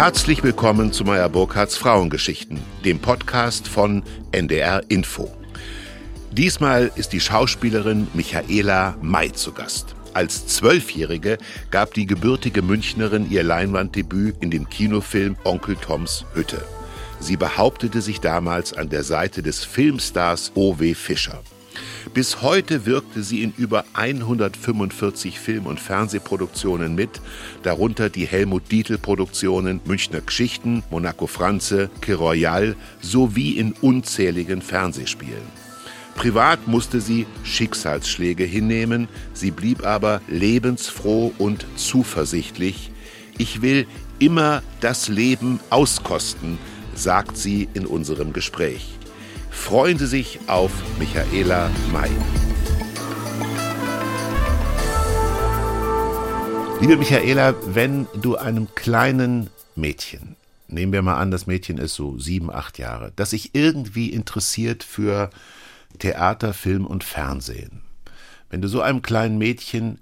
Herzlich willkommen zu Meyer Burkhardts Frauengeschichten, dem Podcast von NDR Info. Diesmal ist die Schauspielerin Michaela May zu Gast. Als Zwölfjährige gab die gebürtige Münchnerin ihr Leinwanddebüt in dem Kinofilm Onkel Toms Hütte. Sie behauptete sich damals an der Seite des Filmstars O.W. Fischer. Bis heute wirkte sie in über 145 Film- und Fernsehproduktionen mit, darunter die Helmut Dietl-Produktionen Münchner Geschichten, Monaco Franze, Que Royal sowie in unzähligen Fernsehspielen. Privat musste sie Schicksalsschläge hinnehmen, sie blieb aber lebensfroh und zuversichtlich. Ich will immer das Leben auskosten, sagt sie in unserem Gespräch. Freuen Sie sich auf Michaela May. Liebe Michaela, wenn du einem kleinen Mädchen, nehmen wir mal an, das Mädchen ist so sieben, acht Jahre, das sich irgendwie interessiert für Theater, Film und Fernsehen, wenn du so einem kleinen Mädchen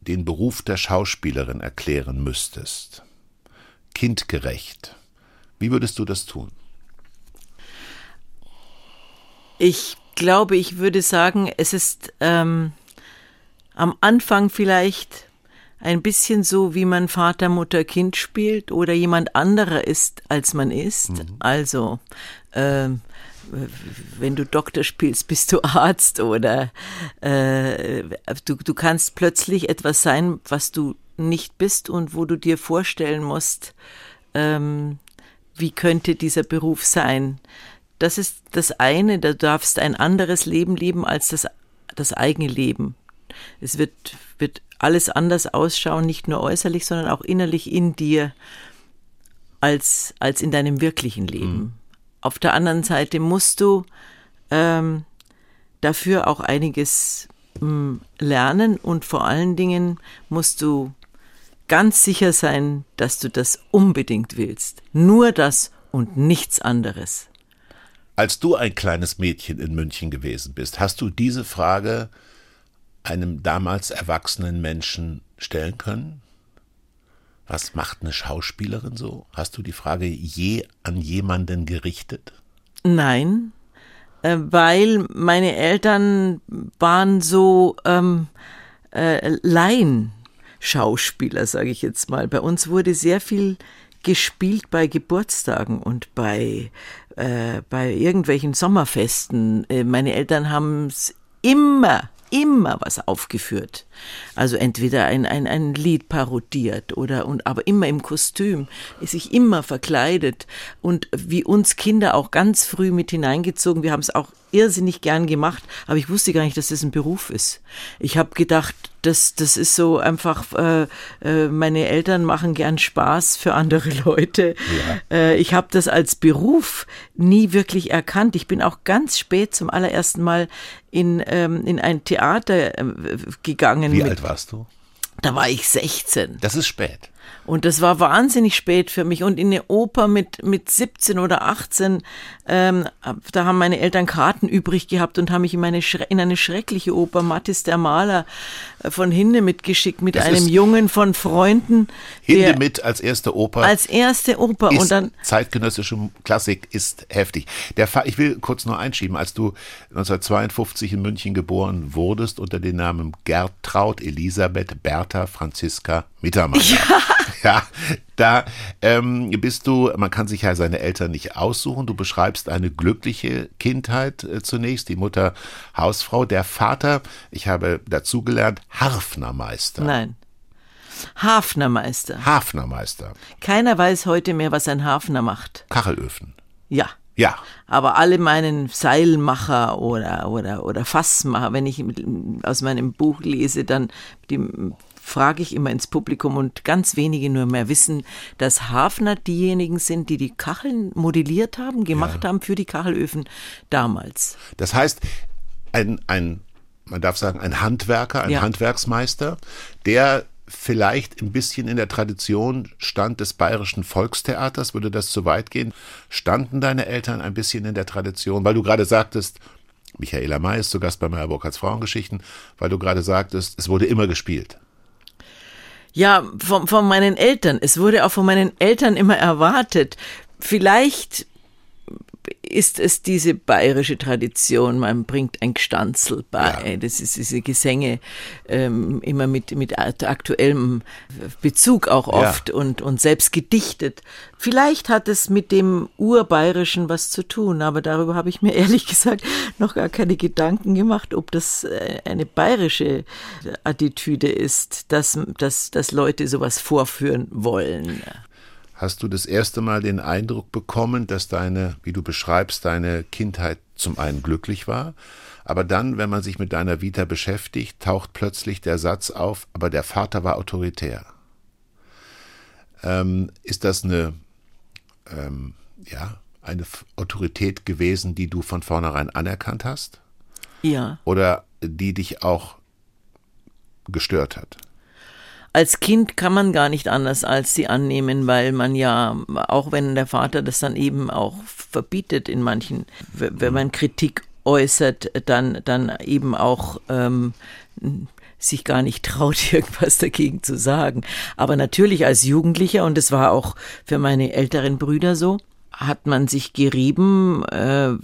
den Beruf der Schauspielerin erklären müsstest, kindgerecht, wie würdest du das tun? Ich glaube, ich würde sagen, es ist ähm, am Anfang vielleicht ein bisschen so, wie man Vater, Mutter, Kind spielt oder jemand anderer ist, als man ist. Mhm. Also, ähm, wenn du Doktor spielst, bist du Arzt oder äh, du, du kannst plötzlich etwas sein, was du nicht bist und wo du dir vorstellen musst, ähm, wie könnte dieser Beruf sein. Das ist das eine, du darfst ein anderes Leben leben als das, das eigene Leben. Es wird, wird alles anders ausschauen, nicht nur äußerlich, sondern auch innerlich in dir als, als in deinem wirklichen Leben. Mhm. Auf der anderen Seite musst du ähm, dafür auch einiges mh, hm, lernen und vor allen Dingen musst du ganz sicher sein, dass du das unbedingt willst. Nur das und nichts anderes. Als du ein kleines Mädchen in München gewesen bist, hast du diese Frage einem damals erwachsenen Menschen stellen können? Was macht eine Schauspielerin so? Hast du die Frage je an jemanden gerichtet? Nein, äh, weil meine Eltern waren so ähm, äh, Laien-Schauspieler, sage ich jetzt mal. Bei uns wurde sehr viel gespielt bei Geburtstagen und bei, äh, bei irgendwelchen Sommerfesten. Äh, meine Eltern haben es immer immer was aufgeführt. Also entweder ein, ein, ein Lied parodiert oder und aber immer im Kostüm, sich immer verkleidet und wie uns Kinder auch ganz früh mit hineingezogen. Wir haben es auch irrsinnig gern gemacht, aber ich wusste gar nicht, dass das ein Beruf ist. Ich habe gedacht, das, das ist so einfach, äh, äh, meine Eltern machen gern Spaß für andere Leute. Ja. Äh, ich habe das als Beruf nie wirklich erkannt. Ich bin auch ganz spät zum allerersten Mal in, ähm, in ein Theater äh, gegangen. Wie alt warst du? Da war ich 16. Das ist spät. Und das war wahnsinnig spät für mich. Und in der Oper mit, mit 17 oder 18, ähm, da haben meine Eltern Karten übrig gehabt und haben mich in, meine, in eine schreckliche Oper, Mattis der Maler, äh, von Hinde mitgeschickt, mit das einem Jungen von Freunden. Hinde mit als erste Oper. Als erste Oper. und dann. Zeitgenössische Klassik ist heftig. Der Fa ich will kurz nur einschieben, als du 1952 in München geboren wurdest unter dem Namen Gertraud Elisabeth Bertha Franziska Mittermeier. Ja. Ja, da ähm, bist du, man kann sich ja seine Eltern nicht aussuchen. Du beschreibst eine glückliche Kindheit äh, zunächst, die Mutter Hausfrau, der Vater, ich habe dazugelernt, Harfnermeister. Nein. Hafnermeister. Hafnermeister. Keiner weiß heute mehr, was ein Hafner macht. Kachelöfen. Ja. Ja. Aber alle meinen Seilmacher oder, oder, oder Fassmacher, wenn ich aus meinem Buch lese, dann die frage ich immer ins Publikum und ganz wenige nur mehr wissen, dass Hafner diejenigen sind, die die Kacheln modelliert haben, gemacht ja. haben für die Kachelöfen damals. Das heißt, ein, ein man darf sagen, ein Handwerker, ein ja. Handwerksmeister, der vielleicht ein bisschen in der Tradition stand des bayerischen Volkstheaters, würde das zu weit gehen? Standen deine Eltern ein bisschen in der Tradition? Weil du gerade sagtest, Michaela May ist zu Gast bei Meyer Burkhardts Frauengeschichten, weil du gerade sagtest, es wurde immer gespielt. Ja, von, von meinen Eltern. Es wurde auch von meinen Eltern immer erwartet. Vielleicht ist es diese bayerische Tradition, man bringt ein Gstanzel bei. Ja. Das ist diese Gesänge ähm, immer mit, mit aktuellem Bezug auch oft ja. und, und selbst gedichtet. Vielleicht hat es mit dem Urbayerischen was zu tun, aber darüber habe ich mir ehrlich gesagt noch gar keine Gedanken gemacht, ob das äh, eine bayerische Attitüde ist, dass, dass, dass Leute sowas vorführen wollen hast du das erste Mal den Eindruck bekommen, dass deine, wie du beschreibst, deine Kindheit zum einen glücklich war, aber dann, wenn man sich mit deiner Vita beschäftigt, taucht plötzlich der Satz auf, aber der Vater war autoritär. Ähm, ist das eine, ähm, ja, eine Autorität gewesen, die du von vornherein anerkannt hast? Ja. Oder die dich auch gestört hat? Als Kind kann man gar nicht anders als sie annehmen, weil man ja, auch wenn der Vater das dann eben auch verbietet in manchen, wenn man Kritik äußert, dann, dann eben auch ähm, sich gar nicht traut, irgendwas dagegen zu sagen. Aber natürlich als Jugendlicher, und es war auch für meine älteren Brüder so, hat man sich gerieben äh,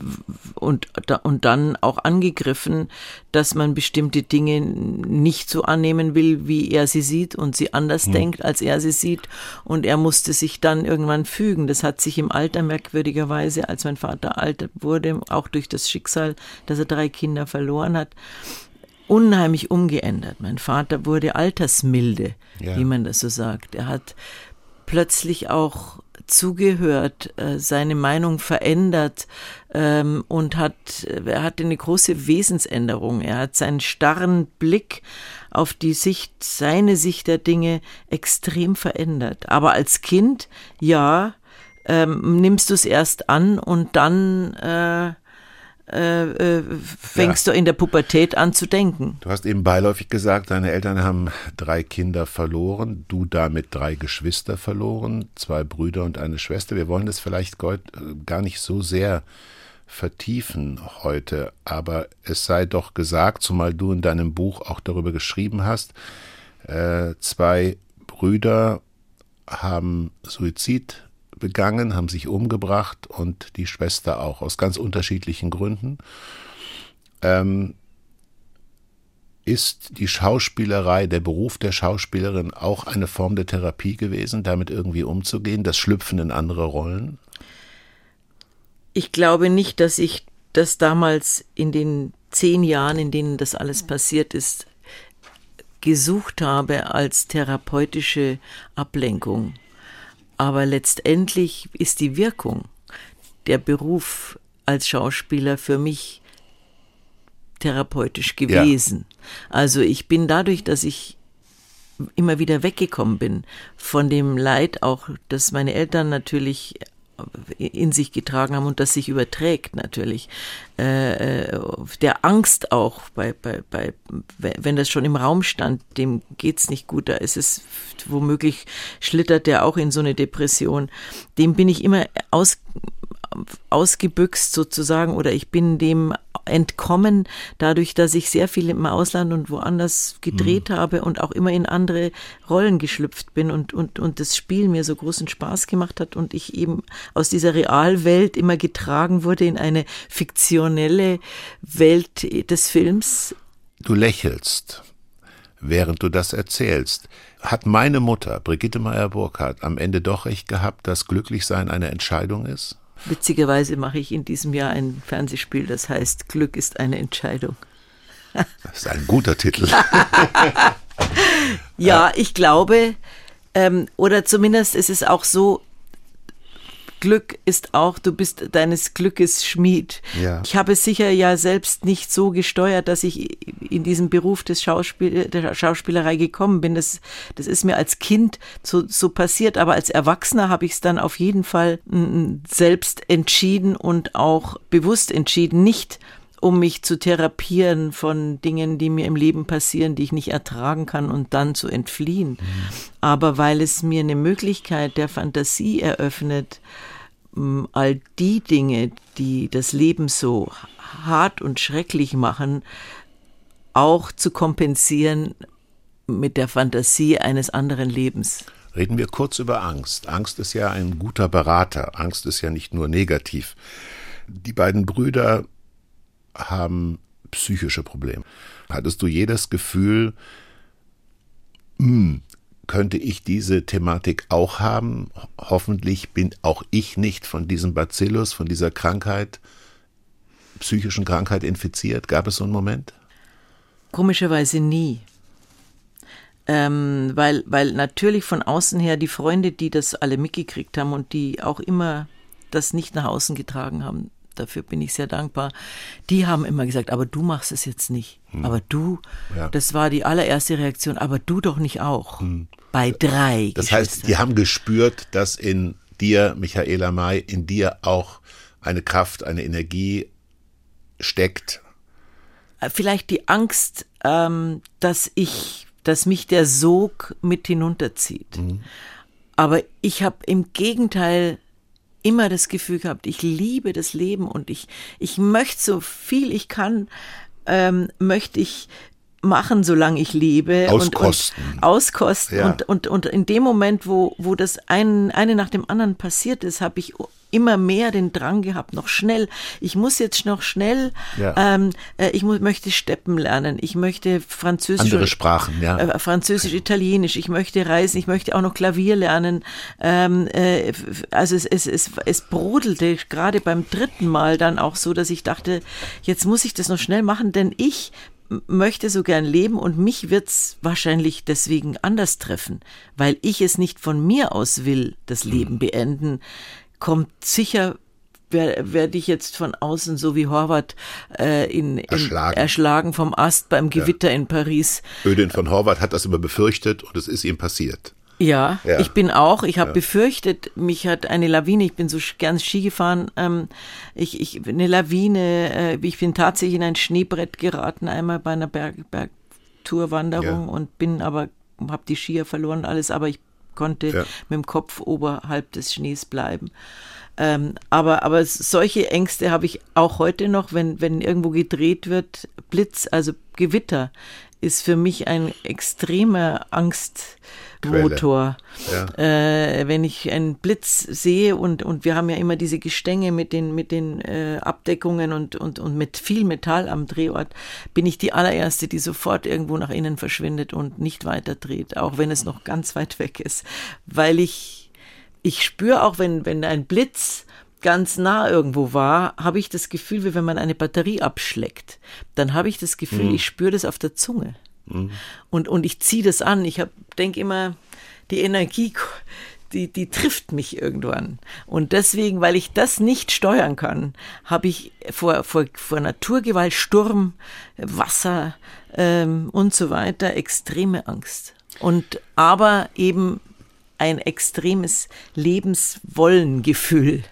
und, und dann auch angegriffen, dass man bestimmte Dinge nicht so annehmen will, wie er sie sieht und sie anders hm. denkt, als er sie sieht. Und er musste sich dann irgendwann fügen. Das hat sich im Alter merkwürdigerweise, als mein Vater alt wurde, auch durch das Schicksal, dass er drei Kinder verloren hat, unheimlich umgeändert. Mein Vater wurde altersmilde, ja. wie man das so sagt. Er hat plötzlich auch zugehört, äh, seine Meinung verändert ähm, und hat, er hatte eine große Wesensänderung. Er hat seinen starren Blick auf die Sicht, seine Sicht der Dinge extrem verändert. Aber als Kind, ja, ähm, nimmst du es erst an und dann äh, äh, äh, fängst ja. du in der Pubertät an zu denken. Du hast eben beiläufig gesagt, deine Eltern haben drei Kinder verloren, du damit drei Geschwister verloren, zwei Brüder und eine Schwester. Wir wollen das vielleicht gar nicht so sehr vertiefen heute, aber es sei doch gesagt, zumal du in deinem Buch auch darüber geschrieben hast, äh, zwei Brüder haben Suizid begangen, haben sich umgebracht und die Schwester auch, aus ganz unterschiedlichen Gründen. Ähm, ist die Schauspielerei, der Beruf der Schauspielerin auch eine Form der Therapie gewesen, damit irgendwie umzugehen, das Schlüpfen in andere Rollen? Ich glaube nicht, dass ich das damals in den zehn Jahren, in denen das alles passiert ist, gesucht habe als therapeutische Ablenkung. Aber letztendlich ist die Wirkung, der Beruf als Schauspieler für mich therapeutisch gewesen. Ja. Also ich bin dadurch, dass ich immer wieder weggekommen bin von dem Leid auch, dass meine Eltern natürlich in sich getragen haben und das sich überträgt natürlich. Äh, äh, der Angst auch, bei, bei, bei, wenn das schon im Raum stand, dem geht's nicht gut, da ist es womöglich schlittert der auch in so eine Depression. Dem bin ich immer aus, ausgebüxt sozusagen oder ich bin dem entkommen, dadurch, dass ich sehr viel im Ausland und woanders gedreht mhm. habe und auch immer in andere Rollen geschlüpft bin und, und, und das Spiel mir so großen Spaß gemacht hat und ich eben aus dieser Realwelt immer getragen wurde in eine fiktionelle Welt des Films. Du lächelst, während du das erzählst. Hat meine Mutter, Brigitte Meyer-Burkhardt, am Ende doch recht gehabt, dass Glücklichsein eine Entscheidung ist? Witzigerweise mache ich in diesem Jahr ein Fernsehspiel, das heißt Glück ist eine Entscheidung. Das ist ein guter Titel. ja, ich glaube, ähm, oder zumindest ist es auch so, Glück ist auch, du bist deines Glückes Schmied. Ja. Ich habe es sicher ja selbst nicht so gesteuert, dass ich in diesen Beruf des Schauspiel, der Schauspielerei gekommen bin. Das, das ist mir als Kind so, so passiert, aber als Erwachsener habe ich es dann auf jeden Fall selbst entschieden und auch bewusst entschieden, nicht um mich zu therapieren von Dingen, die mir im Leben passieren, die ich nicht ertragen kann und dann zu entfliehen. Mhm. Aber weil es mir eine Möglichkeit der Fantasie eröffnet, all die Dinge, die das Leben so hart und schrecklich machen, auch zu kompensieren mit der Fantasie eines anderen Lebens. Reden wir kurz über Angst. Angst ist ja ein guter Berater. Angst ist ja nicht nur negativ. Die beiden Brüder haben psychische Probleme. Hattest du jedes Gefühl, hm, könnte ich diese Thematik auch haben? Hoffentlich bin auch ich nicht von diesem Bacillus, von dieser Krankheit, psychischen Krankheit infiziert. Gab es so einen Moment? Komischerweise nie. Ähm, weil, weil natürlich von außen her die Freunde, die das alle mitgekriegt haben und die auch immer das nicht nach außen getragen haben, dafür bin ich sehr dankbar. Die haben immer gesagt, aber du machst es jetzt nicht. Hm. Aber du, ja. das war die allererste Reaktion, aber du doch nicht auch. Hm. Bei drei. Das heißt, die haben gespürt, dass in dir, Michaela May, in dir auch eine Kraft, eine Energie steckt. Äh, vielleicht die Angst, ähm, dass ich, dass mich der Sog mit hinunterzieht. Mhm. Aber ich habe im Gegenteil immer das Gefühl gehabt, ich liebe das Leben und ich, ich möchte so viel ich kann, ähm, möchte ich machen, solange ich lebe. Auskosten. Und, und auskosten. Ja. Und, und, und in dem Moment, wo, wo das ein, eine nach dem anderen passiert ist, habe ich immer mehr den Drang gehabt, noch schnell. Ich muss jetzt noch schnell, ja. ähm, äh, ich muss, möchte Steppen lernen, ich möchte Französisch. Andere Sprachen, ja. Äh, Französisch, Italienisch, ich möchte reisen, ich möchte auch noch Klavier lernen. Ähm, äh, also es, es, es, es brodelte gerade beim dritten Mal dann auch so, dass ich dachte, jetzt muss ich das noch schnell machen, denn ich möchte so gern leben und mich wird's wahrscheinlich deswegen anders treffen, weil ich es nicht von mir aus will, das Leben beenden, kommt sicher werde ich jetzt von außen, so wie Horvath, äh, in, in erschlagen. erschlagen. vom Ast beim Gewitter ja. in Paris. Ödin von Horvath hat das immer befürchtet und es ist ihm passiert. Ja, ja. ich bin auch, ich habe ja. befürchtet, mich hat eine Lawine, ich bin so gern Ski gefahren, ähm, ich, ich, eine Lawine, äh, ich bin tatsächlich in ein Schneebrett geraten, einmal bei einer Berg, Bergtourwanderung und bin aber, habe die Skier verloren, alles, aber ich konnte ja. mit dem Kopf oberhalb des Schnees bleiben. Ähm, aber, aber solche Ängste habe ich auch heute noch, wenn, wenn irgendwo gedreht wird, Blitz, also Gewitter, ist für mich ein extremer Angstmotor. Ja. Äh, wenn ich einen Blitz sehe und, und wir haben ja immer diese Gestänge mit den, mit den äh, Abdeckungen und, und, und mit viel Metall am Drehort, bin ich die allererste, die sofort irgendwo nach innen verschwindet und nicht weiter dreht, auch wenn es noch ganz weit weg ist. Weil ich, ich spüre auch, wenn, wenn ein Blitz ganz nah irgendwo war, habe ich das Gefühl, wie wenn man eine Batterie abschleckt. Dann habe ich das Gefühl, mhm. ich spüre das auf der Zunge. Mhm. Und, und ich ziehe das an. Ich denke immer, die Energie, die, die trifft mich irgendwann. Und deswegen, weil ich das nicht steuern kann, habe ich vor, vor, vor Naturgewalt, Sturm, Wasser ähm, und so weiter extreme Angst. Und aber eben ein extremes Lebenswollengefühl.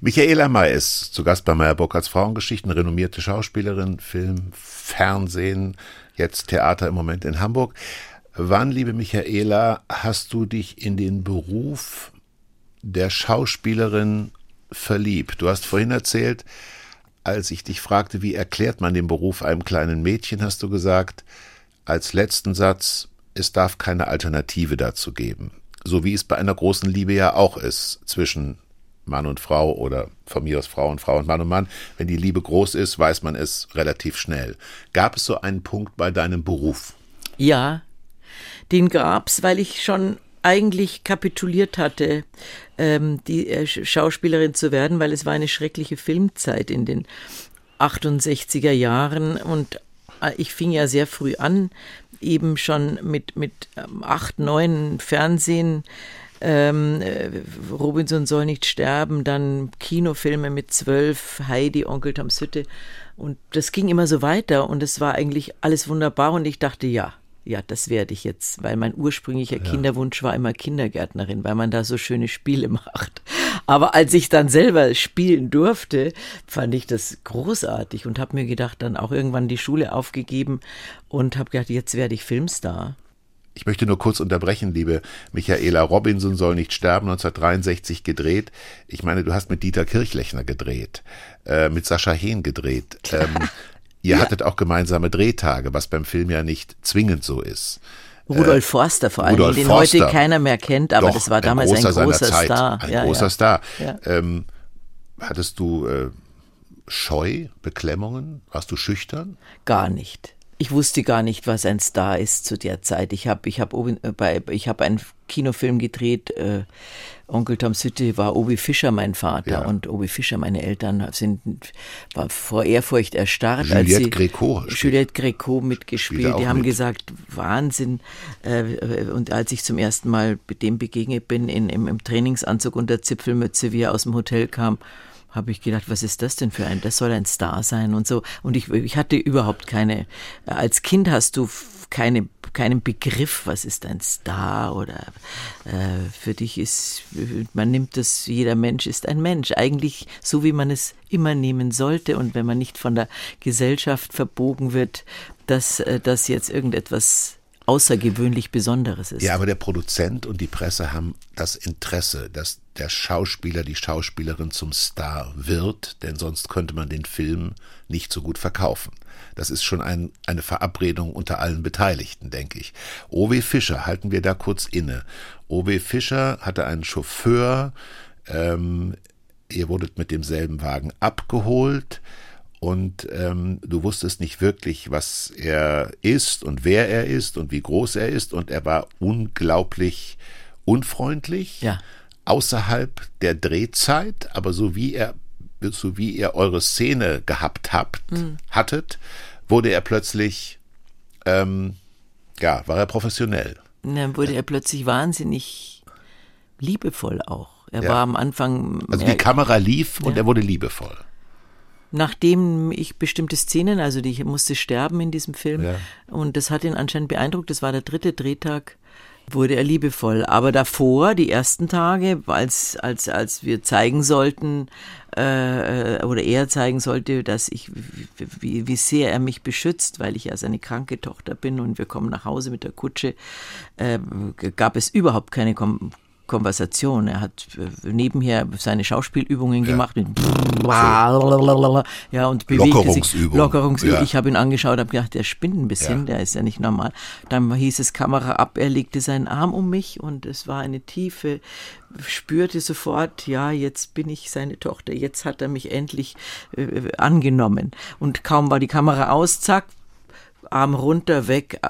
Michaela May ist zu Gast bei Meyer Burkhardts Frauengeschichten, renommierte Schauspielerin, Film, Fernsehen, jetzt Theater im Moment in Hamburg. Wann, liebe Michaela, hast du dich in den Beruf der Schauspielerin verliebt? Du hast vorhin erzählt, als ich dich fragte, wie erklärt man den Beruf einem kleinen Mädchen, hast du gesagt, als letzten Satz, es darf keine Alternative dazu geben. So wie es bei einer großen Liebe ja auch ist zwischen Mann und Frau oder von mir aus Frau und Frau und Mann und Mann. Wenn die Liebe groß ist, weiß man es relativ schnell. Gab es so einen Punkt bei deinem Beruf? Ja, den gab's, weil ich schon eigentlich kapituliert hatte, ähm, die äh, Schauspielerin zu werden, weil es war eine schreckliche Filmzeit in den 68er Jahren und äh, ich fing ja sehr früh an, eben schon mit, mit ähm, acht, neun Fernsehen ähm, äh, Robinson soll nicht sterben, dann Kinofilme mit zwölf, Heidi, Onkel Toms Hütte. Und das ging immer so weiter und es war eigentlich alles wunderbar und ich dachte, ja, ja, das werde ich jetzt, weil mein ursprünglicher ja. Kinderwunsch war immer Kindergärtnerin, weil man da so schöne Spiele macht. Aber als ich dann selber spielen durfte, fand ich das großartig und habe mir gedacht, dann auch irgendwann die Schule aufgegeben und habe gedacht, jetzt werde ich Filmstar. Ich möchte nur kurz unterbrechen, liebe Michaela. Robinson soll nicht sterben, 1963 gedreht. Ich meine, du hast mit Dieter Kirchlechner gedreht, äh, mit Sascha Hehn gedreht. Ähm, Ihr hattet auch gemeinsame Drehtage, was beim Film ja nicht zwingend so ist. Rudolf Forster vor allem, Rudolf den Forster. heute keiner mehr kennt, aber Doch, das war damals ein ein großer, großer, seiner Zeit, Star. Ein Ja, großer ja. Star. Ja. Ähm, hattest du äh, Scheu, Beklemmungen? Warst du schüchtern? Gar nicht. Ich wusste gar nicht, was ein Star ist zu der Zeit. Ich habe ich hab äh, bei ich habe einen Kinofilm gedreht. Äh, Onkel Tom Sütte war Obi Fischer mein Vater Ja. und Obi Fischer meine Eltern sind war vor Ehrfurcht erstarrt, als Juliette sie Greco Juliette Greco spielt mitgespielt. Die haben mit. gesagt Wahnsinn. Äh, und als ich zum ersten Mal mit dem begegnet bin in, im, im Trainingsanzug und der Zipfelmütze, wie er aus dem Hotel kam, habe ich gedacht, was ist das denn für ein, das soll ein Star sein und so. Und ich, ich hatte überhaupt keine, als Kind hast du keine, keinen Begriff, was ist ein Star oder äh, für dich ist, man nimmt das, jeder Mensch ist ein Mensch. Eigentlich so, wie man es immer nehmen sollte und wenn man nicht von der Gesellschaft verbogen wird, dass äh, das jetzt irgendetwas außergewöhnlich Besonderes ist. Ja, aber der Produzent und die Presse haben das Interesse, dass der Schauspieler, die Schauspielerin zum Star wird, denn sonst könnte man den Film nicht so gut verkaufen. Das ist schon ein, eine Verabredung unter allen Beteiligten, denke ich. O.W. Fischer, halten wir da kurz inne. O.W. Fischer hatte einen Chauffeur, ähm, ihr wurdet mit demselben Wagen abgeholt und ähm, du wusstest nicht wirklich, was er ist und wer er ist und wie groß er ist und er war unglaublich unfreundlich Ja. außerhalb der Drehzeit, aber so wie er so wie ihr eure Szene gehabt habt, hattet, wurde er plötzlich ähm, ja, war er professionell. Und dann wurde er plötzlich wahnsinnig liebevoll auch. Er Ja. war am Anfang, Also die Kamera lief und Ja. er wurde liebevoll. Nachdem ich bestimmte Szenen, also die ich musste sterben in diesem Film, Ja. und das hat ihn anscheinend beeindruckt, das war der dritte Drehtag, wurde er liebevoll. Aber davor, die ersten Tage, als, als, als wir zeigen sollten, äh, oder er zeigen sollte, dass ich, wie, wie sehr er mich beschützt, weil ich ja seine kranke Tochter bin und wir kommen nach Hause mit der Kutsche, äh, gab es überhaupt keine Kom Konversation. Er hat äh, nebenher seine Schauspielübungen gemacht mit ja und bewegte sich Lockerungsübungen. Lockerungsübungen. Ja. Ich habe ihn angeschaut, habe gedacht, der spinnt ein bisschen, Ja. der ist ja nicht normal. Dann hieß es Kamera ab, er legte seinen Arm um mich und es war eine tiefe, spürte sofort, ja, jetzt bin ich seine Tochter, jetzt hat er mich endlich äh, angenommen. Und kaum war die Kamera aus, zack, Arm runter, weg,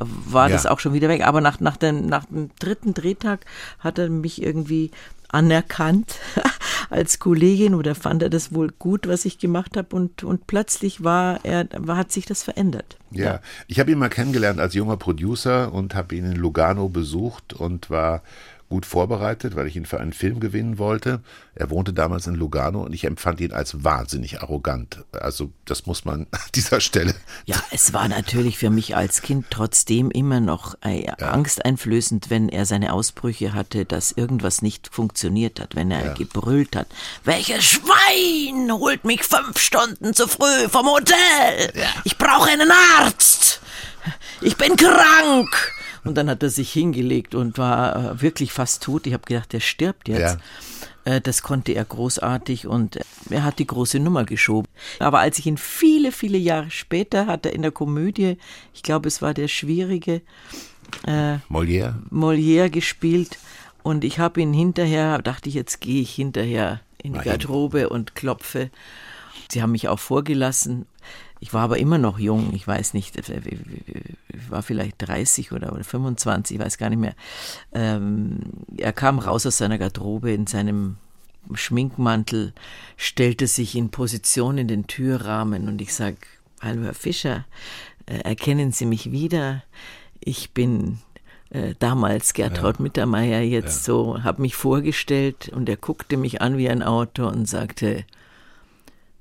war Ja. das auch schon wieder weg. Aber nach, nach, dem, nach dem dritten Drehtag hat er mich irgendwie anerkannt als Kollegin oder fand er das wohl gut, was ich gemacht habe und, und plötzlich war er, war, hat sich das verändert. Ja, ich habe ihn mal kennengelernt als junger Producer und habe ihn in Lugano besucht und war gut vorbereitet, weil ich ihn für einen Film gewinnen wollte. Er wohnte damals in Lugano und ich empfand ihn als wahnsinnig arrogant. Also das muss man an dieser Stelle. Ja, es war natürlich für mich als Kind trotzdem immer noch äh, angsteinflößend, wenn er seine Ausbrüche hatte, dass irgendwas nicht funktioniert hat, wenn er gebrüllt hat. Welches Schwein holt mich fünf Stunden zu früh vom Hotel? Ich brauche einen Arzt. Ich bin krank. Und dann hat er sich hingelegt und war äh, wirklich fast tot. Ich habe gedacht, der stirbt jetzt. Äh, Das konnte er großartig und er hat die große Nummer geschoben. Aber als ich ihn viele, viele Jahre später hatte in der Komödie, ich glaube, es war der schwierige Molière? Molière gespielt und ich habe ihn hinterher, dachte ich, jetzt gehe ich hinterher in die. Garderobe und klopfe. Sie haben mich auch vorgelassen. Ich war aber immer noch jung, ich weiß nicht, äh, ich war vielleicht 30 oder, oder 25, ich weiß gar nicht mehr. Ähm, er kam raus aus seiner Garderobe in seinem Schminkmantel, stellte sich in Position in den Türrahmen und ich sag, hallo Herr Fischer, äh, erkennen Sie mich wieder? Ich bin äh, damals Gertraud Mittermeier, jetzt so, habe mich vorgestellt und er guckte mich an wie ein Auto und sagte,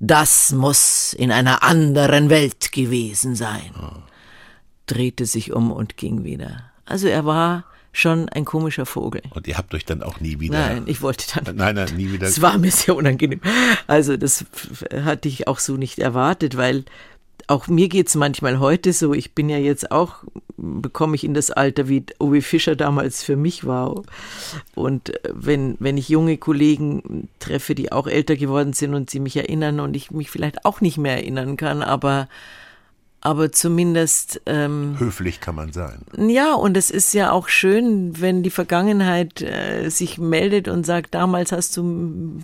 das muss in einer anderen Welt gewesen sein. Drehte sich um und ging wieder. Also er war schon ein komischer Vogel. Und ihr habt euch dann auch nie wieder. Nein, ich wollte dann. Nein, nein, nie wieder. Es war mir sehr unangenehm. Also das hatte ich auch so nicht erwartet, weil auch mir geht's manchmal heute so. Ich bin ja jetzt auch bekomme ich in das Alter, wie Obi Fischer damals für mich war. Und äh, wenn, wenn ich junge Kollegen treffe, die auch älter geworden sind und sie mich erinnern und ich mich vielleicht auch nicht mehr erinnern kann, aber aber zumindest. Ähm, Höflich kann man sein. Ja, und es ist ja auch schön, wenn die Vergangenheit äh, sich meldet und sagt, damals hast du,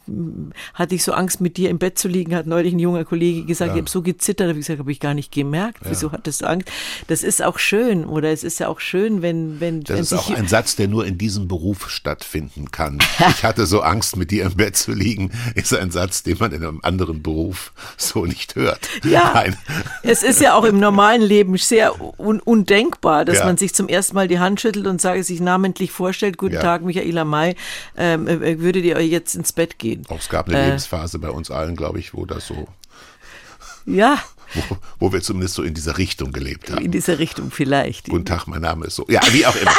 hatte ich so Angst, mit dir im Bett zu liegen, hat neulich ein junger Kollege gesagt, ja. ich habe so gezittert, habe ich gesagt, habe ich gar nicht gemerkt. Ja. Wieso hattest du Angst? Das ist auch schön, oder es ist ja auch schön, wenn, wenn. Das wenn ist auch ein Satz, der nur in diesem Beruf stattfinden kann. ich hatte so Angst, mit dir im Bett zu liegen, ist ein Satz, den man in einem anderen Beruf so nicht hört. Ja. Nein. Es ist ja auch im normalen Leben sehr un undenkbar, dass ja. man sich zum ersten Mal die Hand schüttelt und sage, sich namentlich vorstellt, guten ja. Tag, Michaela May, ähm, äh, würdet ihr euch jetzt ins Bett gehen? Auch es gab eine äh, Lebensphase bei uns allen, glaube ich, wo das so ja, wo, wo wir zumindest so in dieser Richtung gelebt haben. In dieser Richtung vielleicht. Guten Tag, mein Name ist so. Ja, wie auch immer.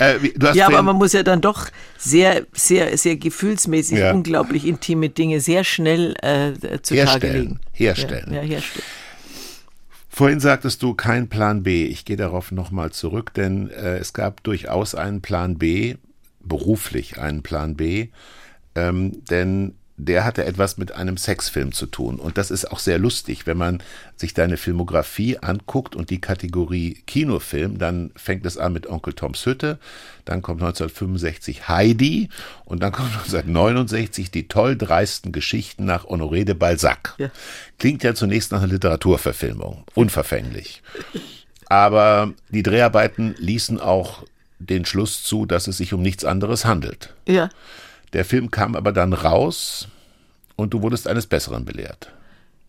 äh, ja, aber man muss ja dann doch sehr, sehr, sehr gefühlsmäßig ja. unglaublich intime Dinge sehr schnell äh, zutage herstellen, legen. Herstellen. Ja, ja, herstellen. Vorhin sagtest du kein Plan B. Ich gehe darauf nochmal zurück, denn äh, es gab durchaus einen Plan B, beruflich einen Plan B, ähm, denn der hatte etwas mit einem Sexfilm zu tun. Und das ist auch sehr lustig, wenn man sich deine Filmografie anguckt und die Kategorie Kinofilm, dann fängt es an mit Onkel Toms Hütte, dann kommt 1965 Heidi und dann kommt 1969 die toll dreisten Geschichten nach Honoré de Balzac. Ja. Klingt ja zunächst nach einer Literaturverfilmung, unverfänglich. Aber die Dreharbeiten ließen auch den Schluss zu, dass es sich um nichts anderes handelt. Ja. Der Film kam aber dann raus und du wurdest eines Besseren belehrt.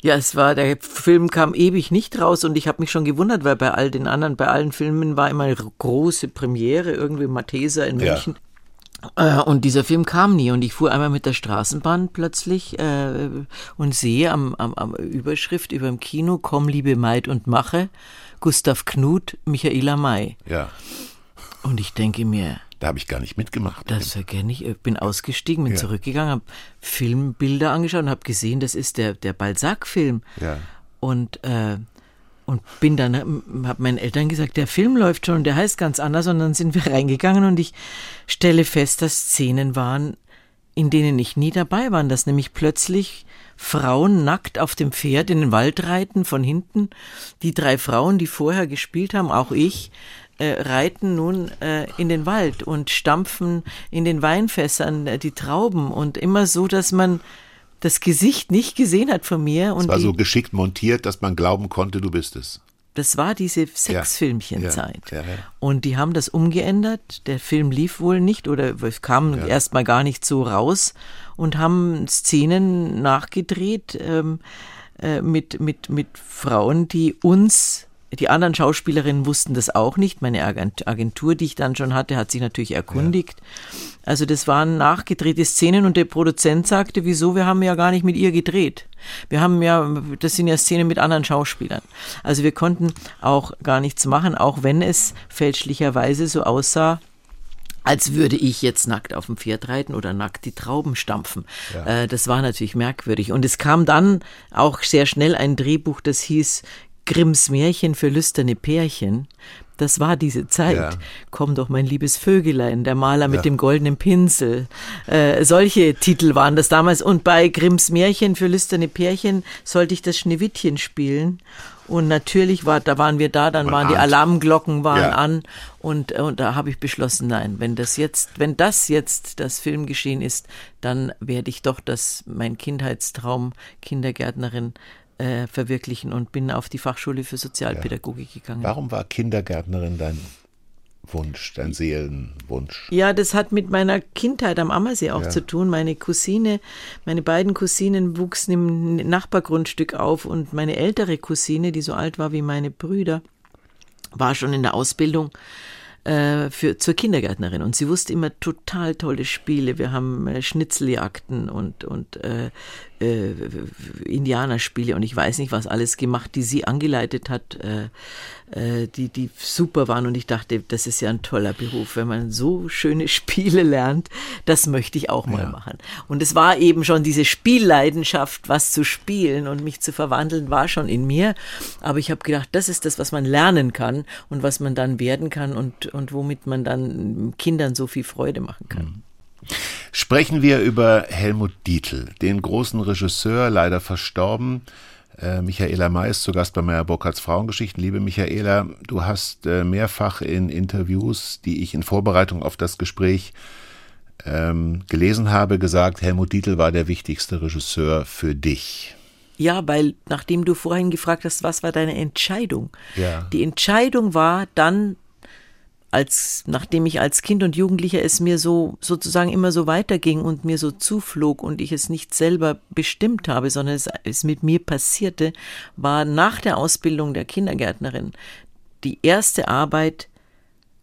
Ja, es war, der Film kam ewig nicht raus und ich habe mich schon gewundert, weil bei all den anderen, bei allen Filmen war immer eine große Premiere, irgendwie Matheser in München. Ja. Äh, und dieser Film kam nie und ich fuhr einmal mit der Straßenbahn plötzlich äh, und sehe am, am, am Überschrift über dem Kino Komm, liebe Maid und mache Gustav Knut, Michaela May. Ja. Und ich denke mir, da habe ich gar nicht mitgemacht. Das erkenne ich. Ich bin ausgestiegen, bin ja. zurückgegangen, habe Filmbilder angeschaut und habe gesehen, das ist der, der Balzac-Film. Ja. Und, äh, und bin dann, habe meinen Eltern gesagt, der Film läuft schon und der heißt ganz anders. Und dann sind wir reingegangen und ich stelle fest, dass Szenen waren, in denen ich nie dabei war, dass nämlich plötzlich Frauen nackt auf dem Pferd in den Wald reiten von hinten. Die drei Frauen, die vorher gespielt haben, auch ich, äh, reiten nun äh, in den Wald und stampfen in den Weinfässern äh, die Trauben und immer so, dass man das Gesicht nicht gesehen hat von mir. Und es war so geschickt montiert, dass man glauben konnte, du bist es. Das war diese Sexfilmchenzeit. Ja, ja, ja, und die haben das umgeändert. Der Film lief wohl nicht oder kam ja. erstmal gar nicht so raus und haben Szenen nachgedreht ähm, äh, mit, mit, mit Frauen, die uns die anderen Schauspielerinnen wussten das auch nicht. Meine Agentur, die ich dann schon hatte, hat sich natürlich erkundigt. Ja. Also das waren nachgedrehte Szenen und der Produzent sagte, wieso, wir haben ja gar nicht mit ihr gedreht. Wir haben ja, das sind ja Szenen mit anderen Schauspielern. Also wir konnten auch gar nichts machen, auch wenn es fälschlicherweise so aussah, als würde ich jetzt nackt auf dem Pferd reiten oder nackt die Trauben stampfen. Ja. Äh, das war natürlich merkwürdig. Und es kam dann auch sehr schnell ein Drehbuch, das hieß Grimms Märchen für lüsterne Pärchen. Das war diese Zeit. Ja. Komm doch, mein liebes Vögelein, der Maler mit ja. dem goldenen Pinsel. Äh, solche Titel waren das damals. Und bei Grimms Märchen für lüsterne Pärchen sollte ich das Schneewittchen spielen. Und natürlich war, da waren wir da, dann Man waren die Alarmglocken waren ja. an und, und da habe ich beschlossen, nein, wenn das jetzt, wenn das jetzt das Filmgeschehen ist, dann werde ich doch das, mein Kindheitstraum, Kindergärtnerin, äh, verwirklichen und bin auf die Fachschule für Sozialpädagogik gegangen. Warum war Kindergärtnerin dein Wunsch, dein Seelenwunsch? Ja, das hat mit meiner Kindheit am Ammersee auch ja. zu tun. Meine Cousine, meine beiden Cousinen wuchsen im Nachbargrundstück auf und meine ältere Cousine, die so alt war wie meine Brüder, war schon in der Ausbildung äh, für, zur Kindergärtnerin und sie wusste immer total tolle Spiele. Wir haben äh, Schnitzeljagden und, und äh, äh, Indianerspiele und ich weiß nicht was alles gemacht, die sie angeleitet hat, äh, äh, die, die super waren. Und ich dachte, das ist ja ein toller Beruf, wenn man so schöne Spiele lernt. Das möchte ich auch mal ja. machen. Und es war eben schon diese Spielleidenschaft, was zu spielen und mich zu verwandeln, war schon in mir. Aber ich habe gedacht, das ist das, was man lernen kann und was man dann werden kann und, und womit man dann Kindern so viel Freude machen kann. Mhm. Sprechen wir über Helmut Dietl, den großen Regisseur, leider verstorben. Äh, Michaela May ist zu Gast bei Meyer Burkhardts Frauengeschichten. Liebe Michaela, du hast äh, mehrfach in Interviews, die ich in Vorbereitung auf das Gespräch ähm, gelesen habe, gesagt, Helmut Dietl war der wichtigste Regisseur für dich. Ja, weil nachdem du vorhin gefragt hast, was war deine Entscheidung? Ja. Die Entscheidung war dann als nachdem ich als Kind und Jugendlicher es mir so sozusagen immer so weiterging und mir so zuflog und ich es nicht selber bestimmt habe, sondern es, es mit mir passierte, war nach der Ausbildung der Kindergärtnerin die erste Arbeit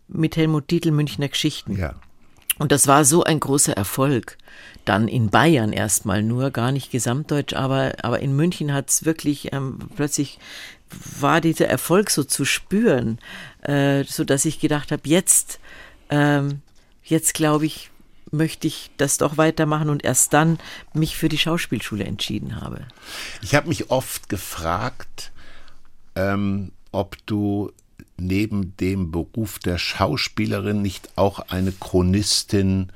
mit Helmut Dietl Münchner Geschichten. Ja. Und das war so ein großer Erfolg. Dann in Bayern erstmal nur, gar nicht gesamtdeutsch, aber, aber in München hat es wirklich ähm, plötzlich war dieser Erfolg so zu spüren, äh, so dass ich gedacht habe, jetzt, ähm, jetzt glaube ich, möchte ich das doch weitermachen und erst dann mich für die Schauspielschule entschieden habe. Ich habe mich oft gefragt, ähm, ob du neben dem Beruf der Schauspielerin nicht auch eine Chronistin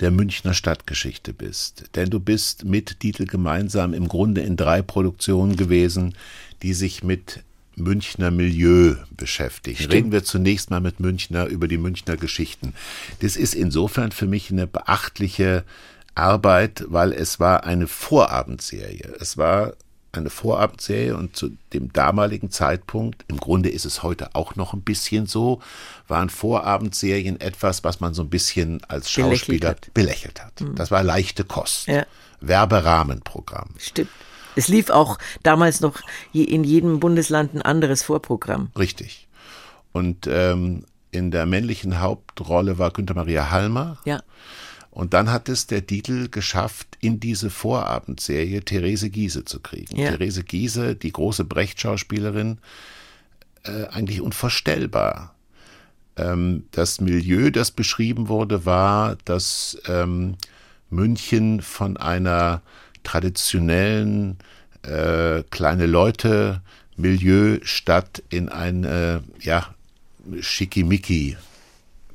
der Münchner Stadtgeschichte bist. Denn du bist mit Dietl gemeinsam im Grunde in drei Produktionen gewesen, die sich mit Münchner Milieu beschäftigen. Stimmt. Reden wir zunächst mal mit Münchner über die Münchner Geschichten. Das ist insofern für mich eine beachtliche Arbeit, weil es war eine Vorabendserie. Es war eine Vorabendserie und zu dem damaligen Zeitpunkt, im Grunde ist es heute auch noch ein bisschen so, waren Vorabendserien etwas, was man so ein bisschen als Schauspieler belächelt hat. Belächelt hat. Mhm. Das war leichte Kost. Ja. Werberahmenprogramm. Stimmt. Es lief auch damals noch in jedem Bundesland ein anderes Vorprogramm. Richtig. Und ähm, in der männlichen Hauptrolle war Günter Maria Halmer. Ja. Und dann hat es der Titel geschafft, in diese Vorabendserie Therese Giese zu kriegen. Ja. Therese Giese, die große Brecht-Schauspielerin, äh, eigentlich unvorstellbar. Ähm, das Milieu, das beschrieben wurde, war, dass ähm, München von einer traditionellen äh, kleine Leute Milieu statt in eine ja schickimicki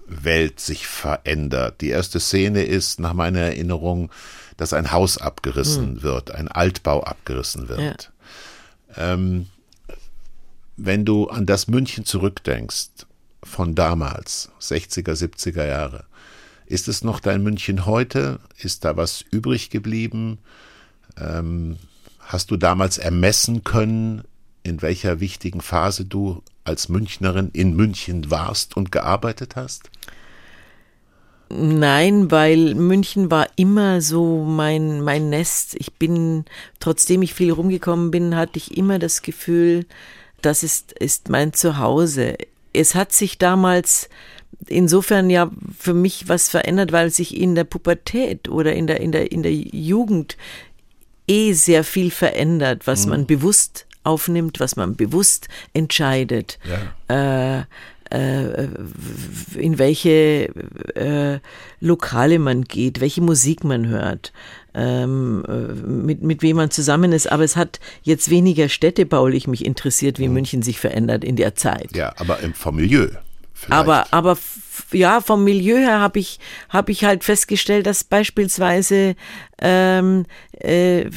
Welt sich verändert. Die erste Szene ist nach meiner Erinnerung, dass ein Haus abgerissen hm. wird, ein Altbau abgerissen wird. Ja. Ähm, wenn du an das München zurückdenkst von damals, 60er, 70er Jahre, ist es noch dein München heute? Ist da was übrig geblieben? Ähm, hast du damals ermessen können, in welcher wichtigen Phase du als Münchnerin in München warst und gearbeitet hast? Nein, weil München war immer so mein, mein Nest. Ich bin, trotzdem ich viel rumgekommen bin, hatte ich immer das Gefühl, das ist, ist mein Zuhause. Es hat sich damals insofern ja für mich was verändert, weil sich in der Pubertät oder in der, in der, in der Jugend eh sehr viel verändert, was mhm. man bewusst aufnimmt, was man bewusst entscheidet. Ja. Äh, äh, in welche äh, Lokale man geht, welche Musik man hört, ähm, äh, mit, mit wem man zusammen ist. Aber es hat jetzt weniger städtebaulich mich interessiert, wie mhm. München sich verändert in der Zeit. Ja, aber vom Milieu. Vielleicht. Aber, aber ja, vom Milieu her habe ich, hab ich halt festgestellt, dass beispielsweise ähm, äh,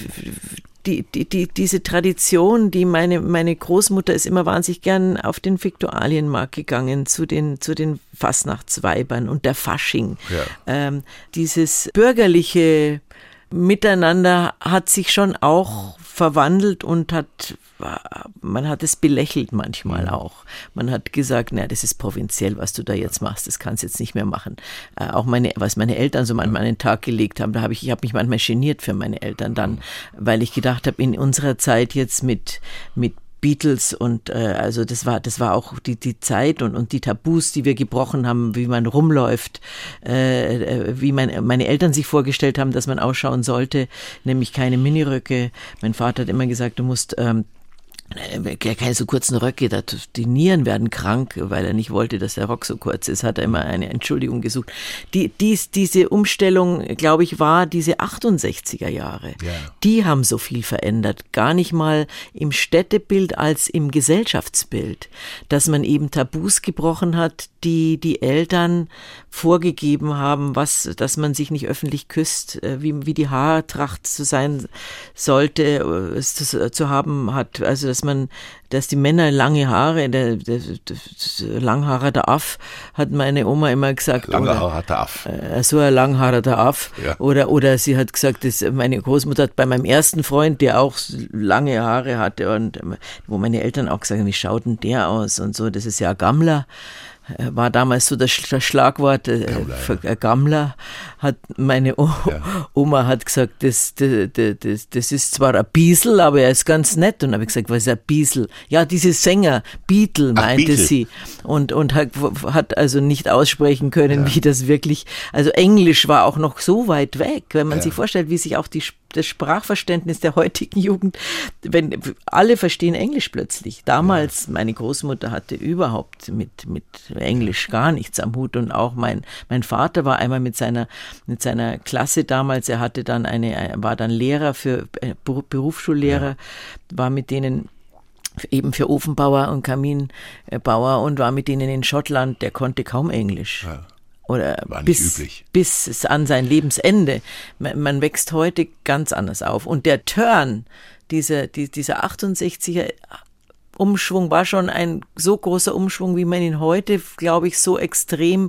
die, die, die, diese Tradition, die meine, meine Großmutter ist immer wahnsinnig gern auf den Viktualienmarkt gegangen, zu den, zu den Fastnachtsweibern und der Fasching. Ja. Ähm, dieses bürgerliche Miteinander hat sich schon auch verwandelt und hat man hat es belächelt manchmal mhm. auch. Man hat gesagt, na, das ist provinziell, was du da jetzt machst, das kannst du jetzt nicht mehr machen. Äh, auch meine, was meine Eltern so manchmal an den Tag gelegt haben, da habe ich, ich habe mich manchmal geniert für meine Eltern dann, mhm. weil ich gedacht habe, in unserer Zeit jetzt mit, mit Beatles und äh, also das war das war auch die die Zeit und und die Tabus, die wir gebrochen haben, wie man rumläuft, äh, äh wie mein, meine Eltern sich vorgestellt haben, dass man ausschauen sollte, nämlich keine Miniröcke. Mein Vater hat immer gesagt, du musst ähm, keine so kurzen Röcke, die Nieren werden krank, weil er nicht wollte, dass der Rock so kurz ist, hat er immer eine Entschuldigung gesucht. Die, dies, diese Umstellung, glaube ich, war diese 68er Jahre. Ja. Die haben so viel verändert. Gar nicht mal im Städtebild als im Gesellschaftsbild. Dass man eben Tabus gebrochen hat, die die Eltern vorgegeben haben, was, dass man sich nicht öffentlich küsst, äh, wie, wie die Haartracht zu sein sollte, äh, zu, zu haben hat. Also, dass man, dass die Männer lange Haare, der, der, der Langhaarer der Aff, hat meine Oma immer gesagt. Langhaarer der Aff. Äh, so ein Langhaarer der Aff. Ja. Oder, oder sie hat gesagt, dass meine Großmutter hat bei meinem ersten Freund, der auch lange Haare hatte und wo meine Eltern auch gesagt haben, wie schaut denn der aus und so, das ist ja ein Gammler war damals so das, Schlagwort äh, Gammler, ja. Gammler, hat meine o ja. Oma hat gesagt, das, das, das, das ist zwar ein Biesel, aber er ist ganz nett. Und habe ich gesagt, was ist ein Biesel? Ja, diese Sänger, Beatle meinte Beatle. sie. Und, und hat, hat also nicht aussprechen können, ja. wie das wirklich, also Englisch war auch noch so weit weg, wenn man sich vorstellt, wie sich auch die das Sprachverständnis der heutigen Jugend, wenn alle verstehen Englisch plötzlich. Damals, meine Großmutter hatte überhaupt mit, mit Englisch gar nichts am Hut und auch mein, mein Vater war einmal mit seiner, mit seiner Klasse damals, er hatte dann eine, war dann Lehrer für äh, Berufsschullehrer, ja. war mit denen eben für Ofenbauer und Kaminbauer und war mit denen in Schottland, der konnte kaum Englisch. Ja oder bis, üblich. bis an sein Lebensende. Man, man, wächst heute ganz anders auf. Und der Turn, dieser, die, dieser 68er Umschwung war schon ein so großer Umschwung, wie man ihn heute, glaube ich, so extrem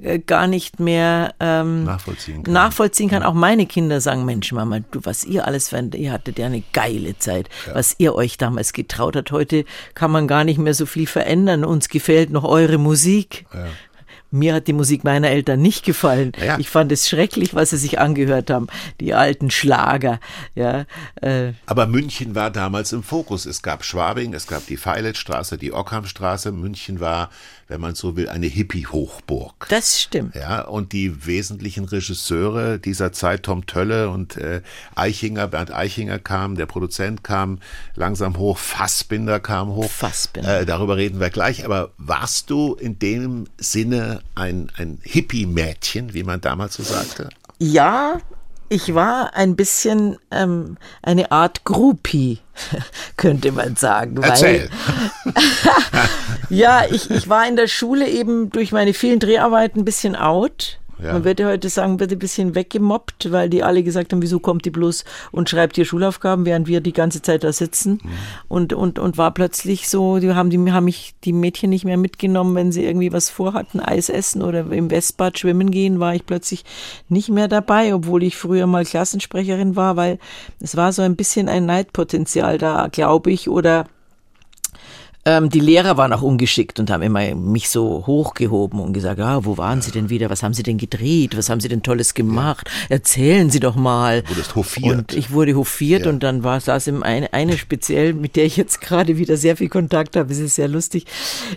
äh, gar nicht mehr ähm, nachvollziehen kann. Nachvollziehen kann. Ja. Auch meine Kinder sagen, Mensch, Mama, du, was ihr alles verändert, ihr hattet ja eine geile Zeit, ja. was ihr euch damals getraut habt. Heute kann man gar nicht mehr so viel verändern. Uns gefällt noch eure Musik. Ja. Mir hat die Musik meiner Eltern nicht gefallen. Ja. Ich fand es schrecklich, was sie sich angehört haben, die alten Schlager. Ja, äh. Aber München war damals im Fokus. Es gab Schwabing, es gab die Feiletstraße, die Ockhamstraße. München war, wenn man so will, eine Hippie-Hochburg. Das stimmt. Ja, und die wesentlichen Regisseure dieser Zeit, Tom Tölle und äh, Eichinger, Bernd Eichinger kam, der Produzent kam langsam hoch, Fassbinder kam hoch. Fassbinder. Äh, darüber reden wir gleich. Aber warst du in dem Sinne ein, ein Hippie-Mädchen, wie man damals so sagte? Ja, ich war ein bisschen ähm, eine Art Groupie, könnte man sagen. Erzähl. Weil, ja, ich, ich war in der Schule eben durch meine vielen Dreharbeiten ein bisschen out. Ja. Man würde heute sagen, wird ein bisschen weggemobbt, weil die alle gesagt haben, wieso kommt die bloß und schreibt hier Schulaufgaben, während wir die ganze Zeit da sitzen. Mhm. Und, und, und war plötzlich so, die haben, die haben mich die Mädchen nicht mehr mitgenommen, wenn sie irgendwie was vorhatten, Eis essen oder im Westbad schwimmen gehen, war ich plötzlich nicht mehr dabei, obwohl ich früher mal Klassensprecherin war, weil es war so ein bisschen ein Neidpotenzial da, glaube ich, oder ähm, die Lehrer waren auch ungeschickt und haben immer mich so hochgehoben und gesagt, ah, wo waren Sie denn wieder? Was haben Sie denn gedreht? Was haben Sie denn Tolles gemacht? Erzählen Sie doch mal. Du wurdest hofiert. Und ich wurde hofiert ja. und dann war saß im eine, eine speziell, mit der ich jetzt gerade wieder sehr viel Kontakt habe, es ist sehr lustig.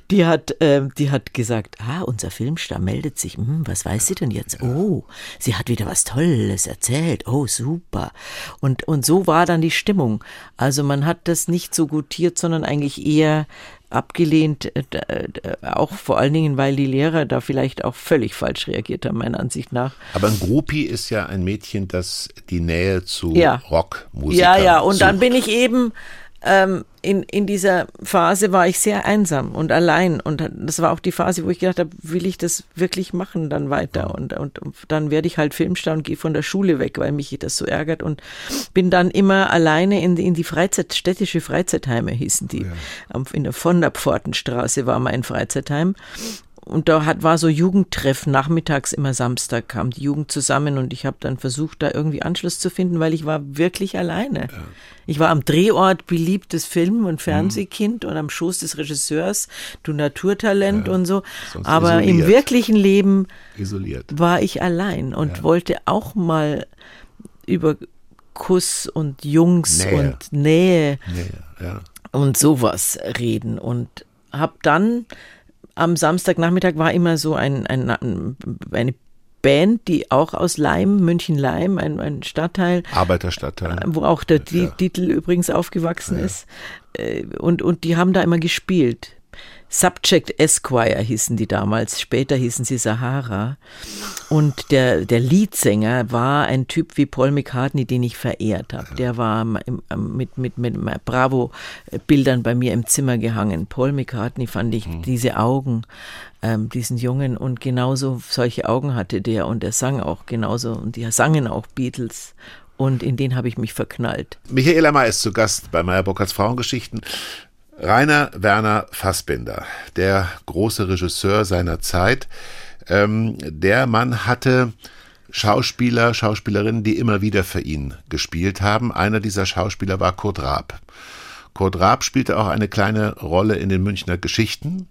Die hat, äh, die hat gesagt, ah, unser Filmstar meldet sich. Hm, was weiß sie denn jetzt? Oh, sie hat wieder was Tolles erzählt. Oh, super. Und und so war dann die Stimmung. Also man hat das nicht so gutiert, sondern eigentlich eher abgelehnt, äh, äh, auch vor allen Dingen, weil die Lehrer da vielleicht auch völlig falsch reagiert haben, meiner Ansicht nach. Aber ein Groupie ist ja ein Mädchen, das die Nähe zu ja. Rockmusik Ja, ja, und sucht. dann bin ich eben ähm, in, in dieser Phase war ich sehr einsam und allein. Und das war auch die Phase, wo ich gedacht habe, will ich das wirklich machen dann weiter? Und, und, und dann werde ich halt Filmstar und gehe von der Schule weg, weil mich das so ärgert. Und bin dann immer alleine in, in die Freizeit, städtische Freizeitheime hießen die. Ja. In der von der Pfortenstraße war mein Freizeitheim und da hat, war so Jugendtreff, nachmittags immer Samstag kam die Jugend zusammen und ich habe dann versucht, da irgendwie Anschluss zu finden, weil ich war wirklich alleine. Ja. Ich war am Drehort beliebtes Film- und Fernsehkind mhm. und am Schoß des Regisseurs, du Naturtalent ja, und so. Aber isoliert. im wirklichen Leben isoliert. war ich allein und ja. wollte auch mal über Kuss und Jungs Nähe. und Nähe. Nähe und sowas reden. Und habe dann am Samstagnachmittag war immer so ein, ein, eine Band, die auch aus Leim, München-Leim, ein, ein Stadtteil. Arbeiterstadtteil. Wo auch der ja. Titel übrigens aufgewachsen ja. ist. Äh, und, und die haben da immer gespielt. Subject Esquire hießen die damals, später hießen sie Sahara. Und der, der Leadsänger war ein Typ wie Paul McCartney, den ich verehrt habe. Der war mit, mit, mit Bravo-Bildern bei mir im Zimmer gehangen. Paul McCartney fand ich mhm. diese Augen, ähm, diesen Jungen, und genauso solche Augen hatte der und er sang auch genauso und die sangen auch Beatles und in den habe ich mich verknallt. Michaela May ist zu Gast bei Meyer Burkhardts Frauengeschichten. Rainer Werner Fassbinder, der große Regisseur seiner Zeit, ähm, der Mann hatte Schauspieler, Schauspielerinnen, die immer wieder für ihn gespielt haben. Einer dieser Schauspieler war Kurt Raab. Kurt Raab spielte auch eine kleine Rolle in den Münchner Geschichten.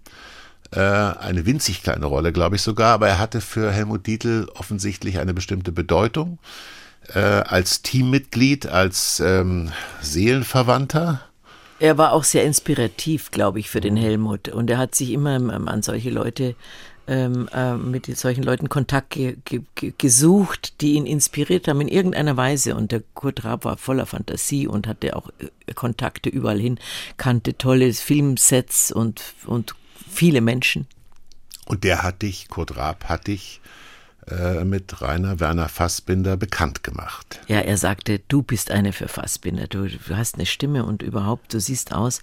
Äh, eine winzig kleine Rolle, glaube ich sogar, aber er hatte für Helmut Dietl offensichtlich eine bestimmte Bedeutung. Äh, als Teammitglied, als ähm, Seelenverwandter er war auch sehr inspirativ, glaube ich, für den Helmut. Und er hat sich immer ähm, an solche Leute, ähm, äh, mit solchen Leuten Kontakt ge ge gesucht, die ihn inspiriert haben in irgendeiner Weise. Und der Kurt Raab war voller Fantasie und hatte auch äh, Kontakte überall hin, kannte tolle Filmsets und, und viele Menschen. Und der hat dich, Kurt Raab hat dich mit Rainer Werner Fassbinder bekannt gemacht. Ja, er sagte, du bist eine für Fassbinder. Du, du hast eine Stimme und überhaupt, du siehst aus.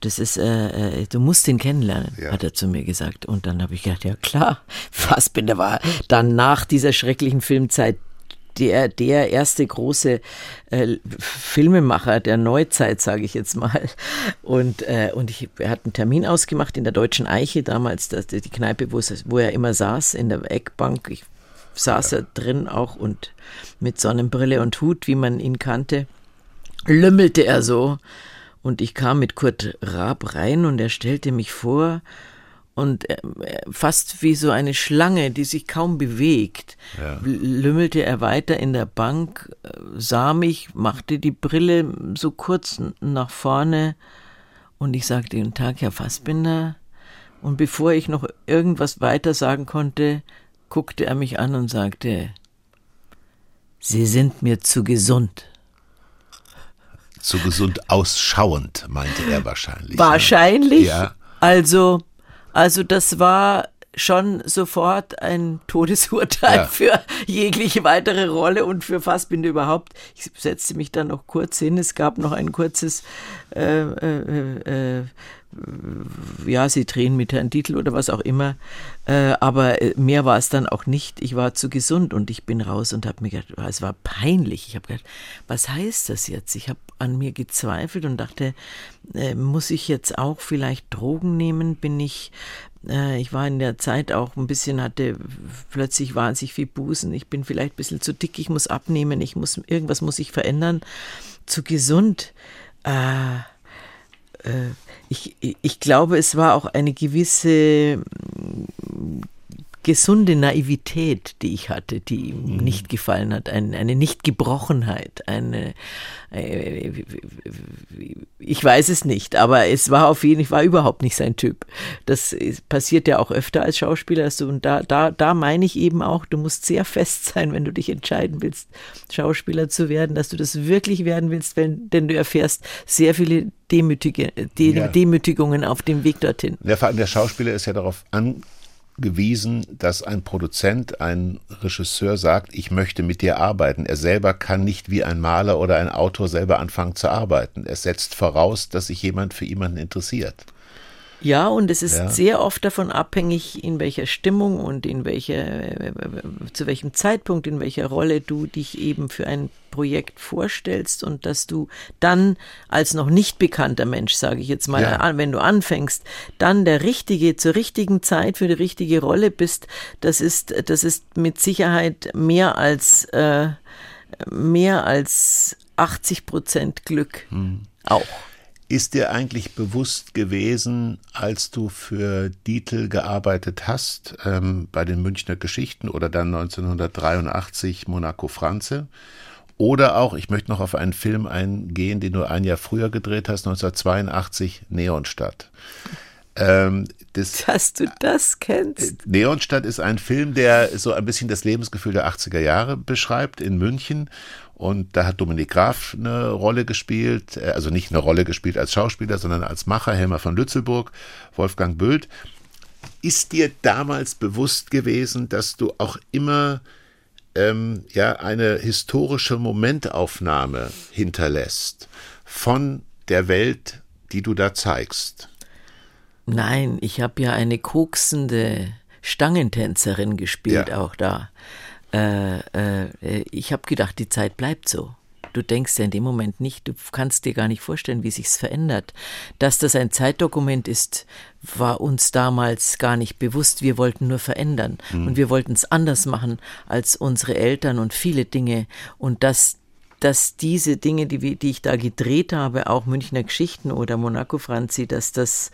Das ist, äh, äh, du musst ihn kennenlernen, ja. hat er zu mir gesagt. Und dann habe ich gedacht, ja klar, Fassbinder war dann nach dieser schrecklichen Filmzeit der, der erste große äh, Filmemacher der Neuzeit, sage ich jetzt mal. Und, äh, und ich, er hat einen Termin ausgemacht in der Deutschen Eiche, damals das, die Kneipe, wo, es, wo er immer saß, in der Eckbank. Ich saß er drin auch und mit Sonnenbrille und Hut, wie man ihn kannte, lümmelte er so. Und ich kam mit Kurt Raab rein und er stellte mich vor und äh, fast wie so eine Schlange, die sich kaum bewegt, ja. lümmelte er weiter in der Bank, äh, sah mich, machte die Brille so kurz nach vorne und ich sagte, guten Tag, Herr Fassbinder. Und bevor ich noch irgendwas weiter sagen konnte, guckte er mich an und sagte, Sie sind mir zu gesund. Zu gesund ausschauend, meinte er wahrscheinlich. Ne? Wahrscheinlich. Ja. Also, also das war schon sofort ein Todesurteil ja. für jegliche weitere Rolle und für Fassbinder überhaupt. Ich setzte mich dann noch kurz hin. Es gab noch ein kurzes äh, äh, äh, ja, sie drehen mit Herrn Dietl oder was auch immer. Äh, aber äh, mehr war es dann auch nicht. Ich war zu gesund und ich bin raus und habe mir gedacht, es war peinlich. Ich habe gedacht, was heißt das jetzt? Ich habe an mir gezweifelt und dachte, äh, muss ich jetzt auch vielleicht Drogen nehmen? Bin ich, ich war in der Zeit auch ein bisschen, hatte plötzlich wahnsinnig viel Busen. Ich bin vielleicht ein bisschen zu dick, ich muss abnehmen, ich muss, irgendwas muss ich verändern. Zu gesund. Äh, äh, ich, ich glaube, es war auch eine gewisse gesunde Naivität, die ich hatte, die ihm mhm. nicht gefallen hat, eine, eine Nichtgebrochenheit, eine, äh, ich weiß es nicht, aber es war auf jeden Fall, überhaupt nicht sein Typ. Das passiert ja auch öfter als Schauspieler, also, und da, da, da meine ich eben auch, du musst sehr fest sein, wenn du dich entscheiden willst, Schauspieler zu werden, dass du das wirklich werden willst, wenn, denn du erfährst sehr viele Demütige, De ja. Demütigungen auf dem Weg dorthin. Ja, vor allem der Schauspieler ist ja darauf an, gewiesen, dass ein Produzent, ein Regisseur sagt, ich möchte mit dir arbeiten. Er selber kann nicht wie ein Maler oder ein Autor selber anfangen zu arbeiten. Er setzt voraus, dass sich jemand für jemanden interessiert. Ja, und es ist ja. sehr oft davon abhängig, in welcher Stimmung und in welcher, zu welchem Zeitpunkt, in welcher Rolle du dich eben für ein Projekt vorstellst und dass du dann als noch nicht bekannter Mensch, sage ich jetzt mal, ja. wenn du anfängst, dann der richtige zur richtigen Zeit für die richtige Rolle bist, das ist, das ist mit Sicherheit mehr als äh, mehr als 80 Prozent Glück hm. auch. Ist dir eigentlich bewusst gewesen, als du für Dietl gearbeitet hast, ähm, bei den Münchner Geschichten oder dann 1983 Monaco Franze Oder auch, ich möchte noch auf einen Film eingehen, den du ein Jahr früher gedreht hast, 1982, Neonstadt. Ähm, das, Dass du das kennst. Neonstadt ist ein Film, der so ein bisschen das Lebensgefühl der 80er Jahre beschreibt in München. Und da hat Dominik Graf eine Rolle gespielt, äh, also nicht eine Rolle gespielt als Schauspieler, sondern als Macher, Helmer von Lützelburg, Wolfgang Bült. Ist dir damals bewusst gewesen, dass du auch immer ähm, ja eine historische Momentaufnahme hinterlässt von der Welt, die du da zeigst? Nein, ich habe ja eine koksende Stangentänzerin gespielt ja. auch da. Äh, äh, ich habe gedacht, die Zeit bleibt so. Du denkst ja in dem Moment nicht, du kannst dir gar nicht vorstellen, wie sich's verändert. Dass das ein Zeitdokument ist, war uns damals gar nicht bewusst. Wir wollten nur verändern mhm. und wir wollten es anders machen als unsere Eltern und viele Dinge. Und dass dass diese Dinge, die, die ich da gedreht habe, auch Münchner Geschichten oder Monaco Franzi, dass das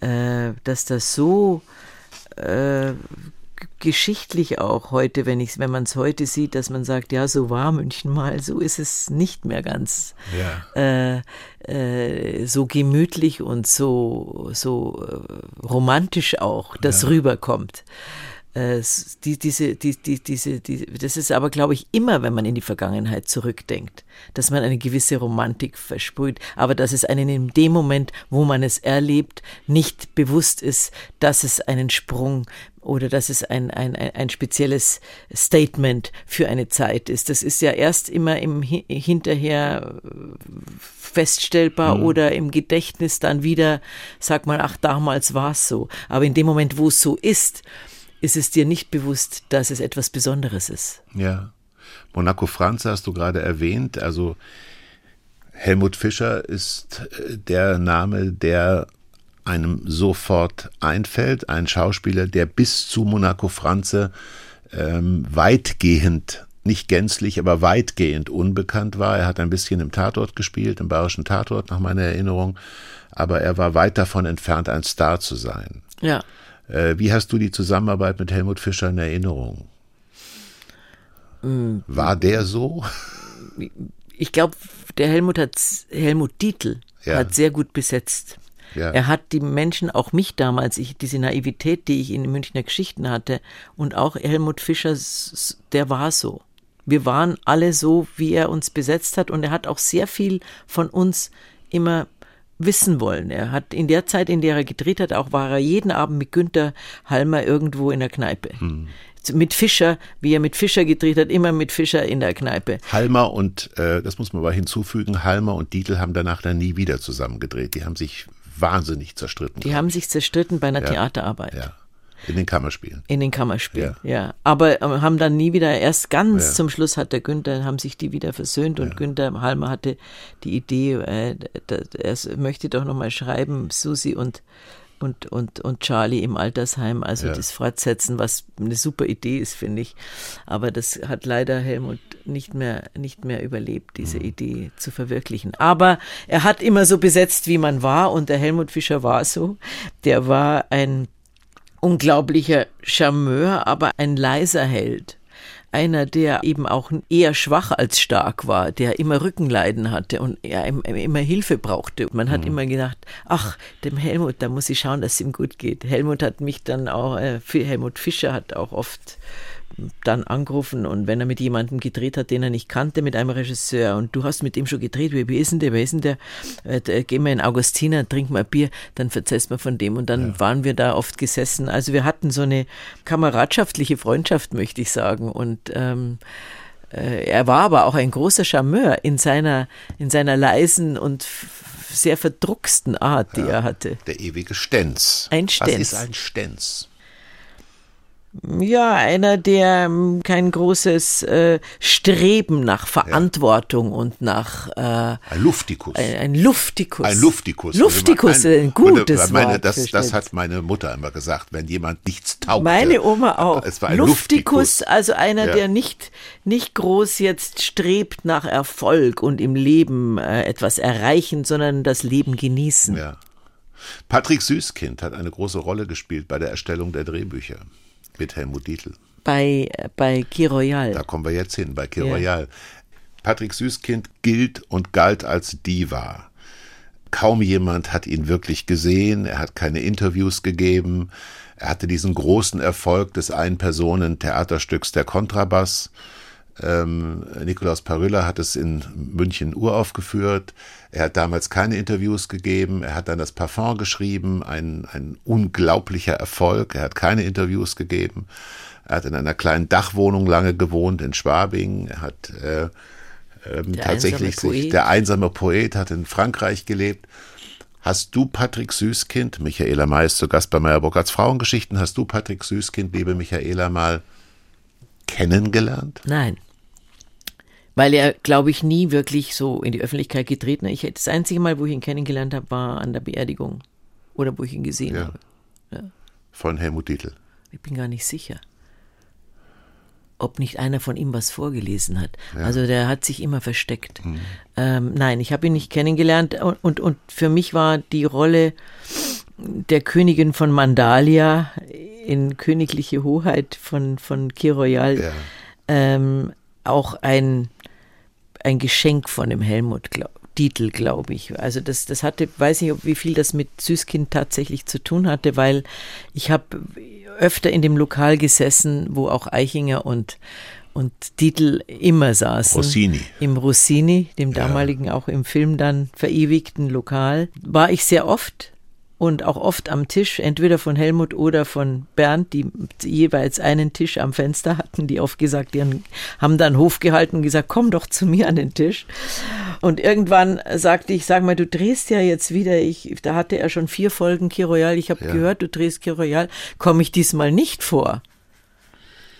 äh, dass das so äh, geschichtlich auch heute, wenn ich, wenn man es heute sieht, dass man sagt, ja, so war München mal, so ist es nicht mehr ganz ja. äh, äh, so gemütlich und so so äh, romantisch auch, das ja. rüberkommt. Äh, die, diese, die, die, diese, die, das ist aber, glaube ich, immer, wenn man in die Vergangenheit zurückdenkt, dass man eine gewisse Romantik versprüht, aber dass es einen in dem Moment, wo man es erlebt, nicht bewusst ist, dass es einen Sprung oder dass es ein, ein, ein spezielles Statement für eine Zeit ist. Das ist ja erst immer im hinterher feststellbar mhm. oder im Gedächtnis dann wieder, sag mal, ach, damals war es so. Aber in dem Moment, wo es so ist, ist es dir nicht bewusst, dass es etwas Besonderes ist. Ja. Monaco Franz hast du gerade erwähnt. Also Helmut Fischer ist äh, der Name, der einem sofort einfällt. Ein Schauspieler, der bis zu Monaco Franze ähm, weitgehend, nicht gänzlich, aber weitgehend unbekannt war. Er hat ein bisschen im Tatort gespielt, im bayerischen Tatort nach meiner Erinnerung, aber er war weit davon entfernt, ein Star zu sein. Ja. Äh, wie hast du die Zusammenarbeit mit Helmut Fischer in Erinnerung? Mm. War der so? Ich glaube, der Helmut hat Helmut Dietl ja. hat sehr gut besetzt. Ja. Er hat die Menschen, auch mich damals, ich, diese Naivität, die ich in Münchner Geschichten hatte, und auch Helmut Fischer, der war so. Wir waren alle so, wie er uns besetzt hat, und er hat auch sehr viel von uns immer wissen wollen. Er hat in der Zeit, in der er gedreht hat, auch war er jeden Abend mit Günter Halmer irgendwo in der Kneipe. Hm. Mit Fischer, wie er mit Fischer gedreht hat, immer mit Fischer in der Kneipe. Halmer und, äh, das muss man aber hinzufügen, Halmer und Dietl haben danach dann nie wieder zusammen gedreht. Die haben sich wahnsinnig zerstritten. Die haben sich zerstritten bei einer ja. Theaterarbeit. Ja. In den Kammerspielen. In den Kammerspielen, ja. ja. Aber äh, haben dann nie wieder, erst ganz ja. zum Schluss hat der Günther, haben sich die wieder versöhnt und ja. Günther Halmer hatte die Idee, äh, er möchte doch nochmal schreiben, Susi und und, und, und Charlie im Altersheim, also ja. das fortsetzen, was eine super Idee ist, finde ich. Aber das hat leider Helmut nicht mehr, nicht mehr überlebt, diese mhm. Idee zu verwirklichen. Aber er hat immer so besetzt, wie man war und der Helmut Fischer war so. Der war ein unglaublicher Charmeur, aber ein leiser Held. Einer, der eben auch eher schwach als stark war, der immer Rückenleiden hatte und er immer Hilfe brauchte. Man hat mhm. immer gedacht, ach, dem Helmut, da muss ich schauen, dass es ihm gut geht. Helmut hat mich dann auch, äh, Helmut Fischer hat auch oft dann angerufen und wenn er mit jemandem gedreht hat, den er nicht kannte, mit einem Regisseur und du hast mit dem schon gedreht, wie ist denn der, wer ist denn der, äh, gehen wir in Augustina, trinken mal Bier, dann erzählst du von dem und dann ja. waren wir da oft gesessen. Also wir hatten so eine kameradschaftliche Freundschaft, möchte ich sagen und ähm, äh, er war aber auch ein großer Charmeur in seiner, in seiner leisen und sehr verdrucksten Art, die ja, er hatte. Der ewige Stenz. Ein Stenz. Was ist ein Stenz? Ja, einer, der ähm, kein großes äh, Streben nach Verantwortung ja. und nach äh, ein Luftikus. Ein, ein Luftikus. Ein Luftikus. Luftikus, ein, ein gutes meine, Wort. Das, das hat meine Mutter immer gesagt, wenn jemand nichts taugt. Meine Oma auch. Es war ein Luftikus, Luftikus also einer, ja. der nicht, nicht groß jetzt strebt nach Erfolg und im Leben äh, etwas erreichen, sondern das Leben genießen. Ja. Patrick Süßkind hat eine große Rolle gespielt bei der Erstellung der Drehbücher mit Helmut Dietl. Bei, bei Kiroyal. Da kommen wir jetzt hin, bei Kiroyal. Ja. Patrick Süßkind gilt und galt als Diva. Kaum jemand hat ihn wirklich gesehen, er hat keine Interviews gegeben, er hatte diesen großen Erfolg des Ein-Personen-Theaterstücks Der Kontrabass. Ähm, Nikolaus Parüller hat es in München uraufgeführt. Er hat damals keine Interviews gegeben. Er hat dann das Parfum geschrieben, ein, ein unglaublicher Erfolg. Er hat keine Interviews gegeben. Er hat in einer kleinen Dachwohnung lange gewohnt in Schwabing. Er hat äh, ähm, tatsächlich sich, der einsame Poet hat in Frankreich gelebt. Hast du Patrick Süßkind, Michaela May ist zu Gast bei Meyerburg als Frauengeschichten, hast du Patrick Süßkind, liebe Michaela, mal kennengelernt? Nein. Weil er, glaube ich, nie wirklich so in die Öffentlichkeit getreten ist. Das einzige Mal, wo ich ihn kennengelernt habe, war an der Beerdigung. Oder wo ich ihn gesehen ja. habe. Ja. Von Helmut Dietl. Ich bin gar nicht sicher ob nicht einer von ihm was vorgelesen hat. Ja. Also der hat sich immer versteckt. Mhm. Ähm, nein, ich habe ihn nicht kennengelernt und, und, und für mich war die Rolle der Königin von Mandalia in Königliche Hoheit von, von Kiroyal ja. ähm, auch ein, ein Geschenk von dem Helmut, glaub, Dietl, glaube ich. Also das, das hatte, weiß nicht, wie viel das mit Süßkind tatsächlich zu tun hatte, weil ich habe öfter in dem Lokal gesessen, wo auch Eichinger und, und Dietl immer saßen. Rossini. Im Rossini, dem damaligen ja. auch im Film dann verewigten Lokal. War ich sehr oft und auch oft am Tisch, entweder von Helmut oder von Bernd, die jeweils einen Tisch am Fenster hatten, die oft gesagt, die haben dann Hof gehalten und gesagt, komm doch zu mir an den Tisch. Und irgendwann sagte ich, sag mal, du drehst ja jetzt wieder, ich, da hatte er schon vier Folgen Kiroyal, ich habe ja. gehört, du drehst Kiroyal, komme ich diesmal nicht vor?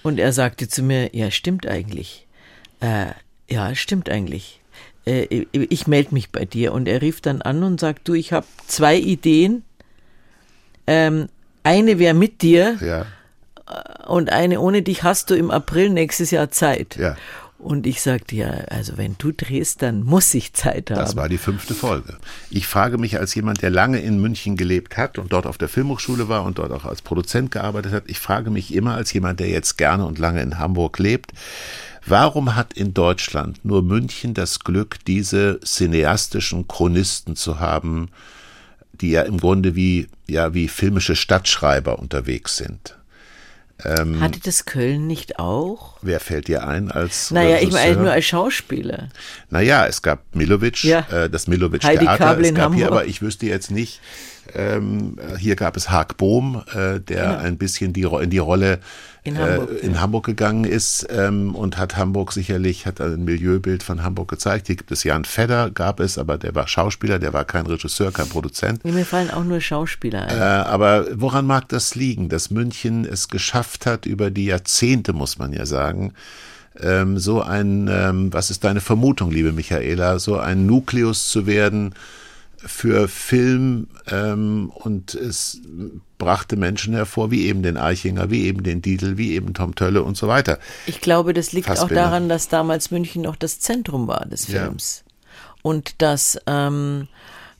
Und er sagte zu mir, ja, stimmt eigentlich. Äh, ja, stimmt eigentlich. Äh, ich melde mich bei dir. Und er rief dann an und sagt, du, ich habe zwei Ideen, ähm, eine wäre mit dir ja. und eine ohne dich hast du im April nächstes Jahr Zeit. Ja. Und ich sagte, ja, also wenn du drehst, dann muss ich Zeit haben. Das war die fünfte Folge. Ich frage mich als jemand, der lange in München gelebt hat und dort auf der Filmhochschule war und dort auch als Produzent gearbeitet hat, ich frage mich immer als jemand, der jetzt gerne und lange in Hamburg lebt, warum hat in Deutschland nur München das Glück, diese cineastischen Chronisten zu haben, die ja im Grunde wie, ja, wie filmische Stadtschreiber unterwegs sind. Ähm, Hatte das Köln nicht auch? Wer fällt dir ein als Naja, Regisseur? ich meine nur als Schauspieler. Naja, es gab Milovic, ja. äh, das Milovic Theater. Es gab hier, aber ich wüsste jetzt nicht, ähm, hier gab es Haag Bohm, äh, der ja. ein bisschen die, in die Rolle in Hamburg, äh, in ja. Hamburg gegangen ist ähm, und hat Hamburg sicherlich, hat ein Milieubild von Hamburg gezeigt. Hier gibt es Jan Fedder, gab es, aber der war Schauspieler, der war kein Regisseur, kein Produzent. Mir fallen auch nur Schauspieler ein. Äh, aber woran mag das liegen, dass München es geschafft hat, über die Jahrzehnte, muss man ja sagen, ähm, so ein, ähm, was ist deine Vermutung, liebe Michaela, so ein Nukleus zu werden, für Film ähm, und es brachte Menschen hervor, wie eben den Eichinger, wie eben den Dietl, wie eben Tom Tölle und so weiter. Ich glaube, das liegt Fassbinder. auch daran, dass damals München noch das Zentrum war des Films. Ja. Und dass ähm,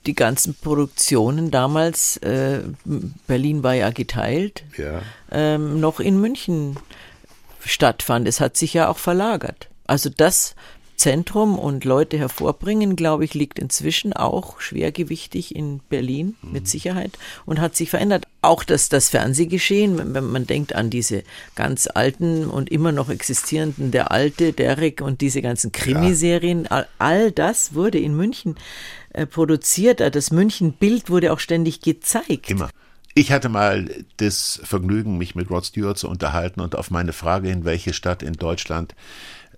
die ganzen Produktionen damals, äh, Berlin war ja geteilt, ja. Ähm, noch in München stattfand. Es hat sich ja auch verlagert. Also das Zentrum und Leute hervorbringen, glaube ich, liegt inzwischen auch schwergewichtig in Berlin mhm. mit Sicherheit und hat sich verändert. Auch das, das Fernsehgeschehen, wenn man denkt an diese ganz alten und immer noch existierenden Der Alte, Derek und diese ganzen Krimiserien, all, all das wurde in München äh, produziert. Das München-Bild wurde auch ständig gezeigt. Immer. Ich hatte mal das Vergnügen, mich mit Rod Stewart zu unterhalten und auf meine Frage hin, welche Stadt in Deutschland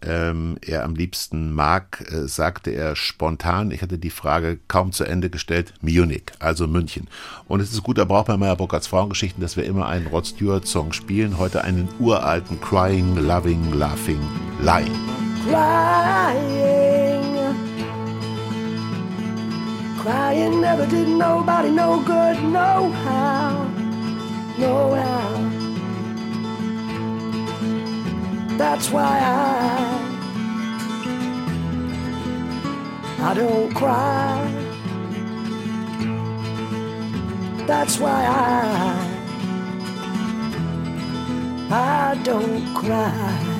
ähm, er am liebsten mag, äh, sagte er spontan, ich hatte die Frage kaum zu Ende gestellt, Munich, also München. Und es ist guter Brauch bei Meyer Burkhardts Frauengeschichten, dass wir immer einen Rod Stewart Song spielen, heute einen uralten Crying, Loving, Laughing, Lying. Crying, crying never did nobody no good, no how, no how. That's why I I don't cry. That's why I I don't cry.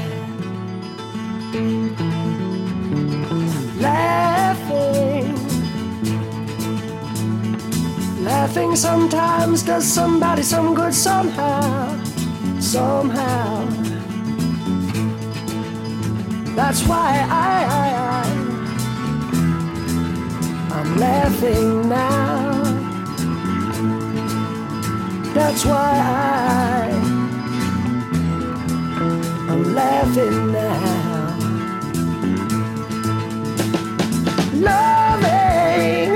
Laughing, laughing sometimes does somebody some good somehow, somehow. That's why I, I, I I'm laughing now. That's why I I'm laughing now. Loving,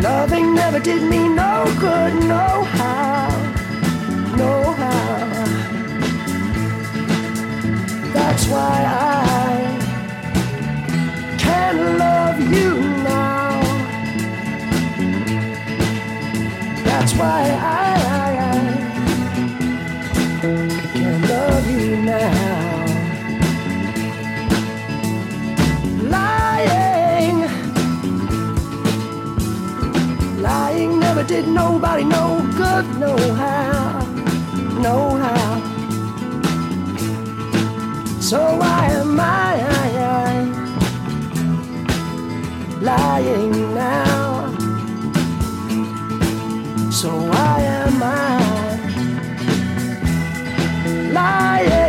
loving never did me no good, no how, That's why I can love you now. That's why I, can love you now. Lying, lying never did nobody no good, no how, no how. So why am I, lying now? So why am I lying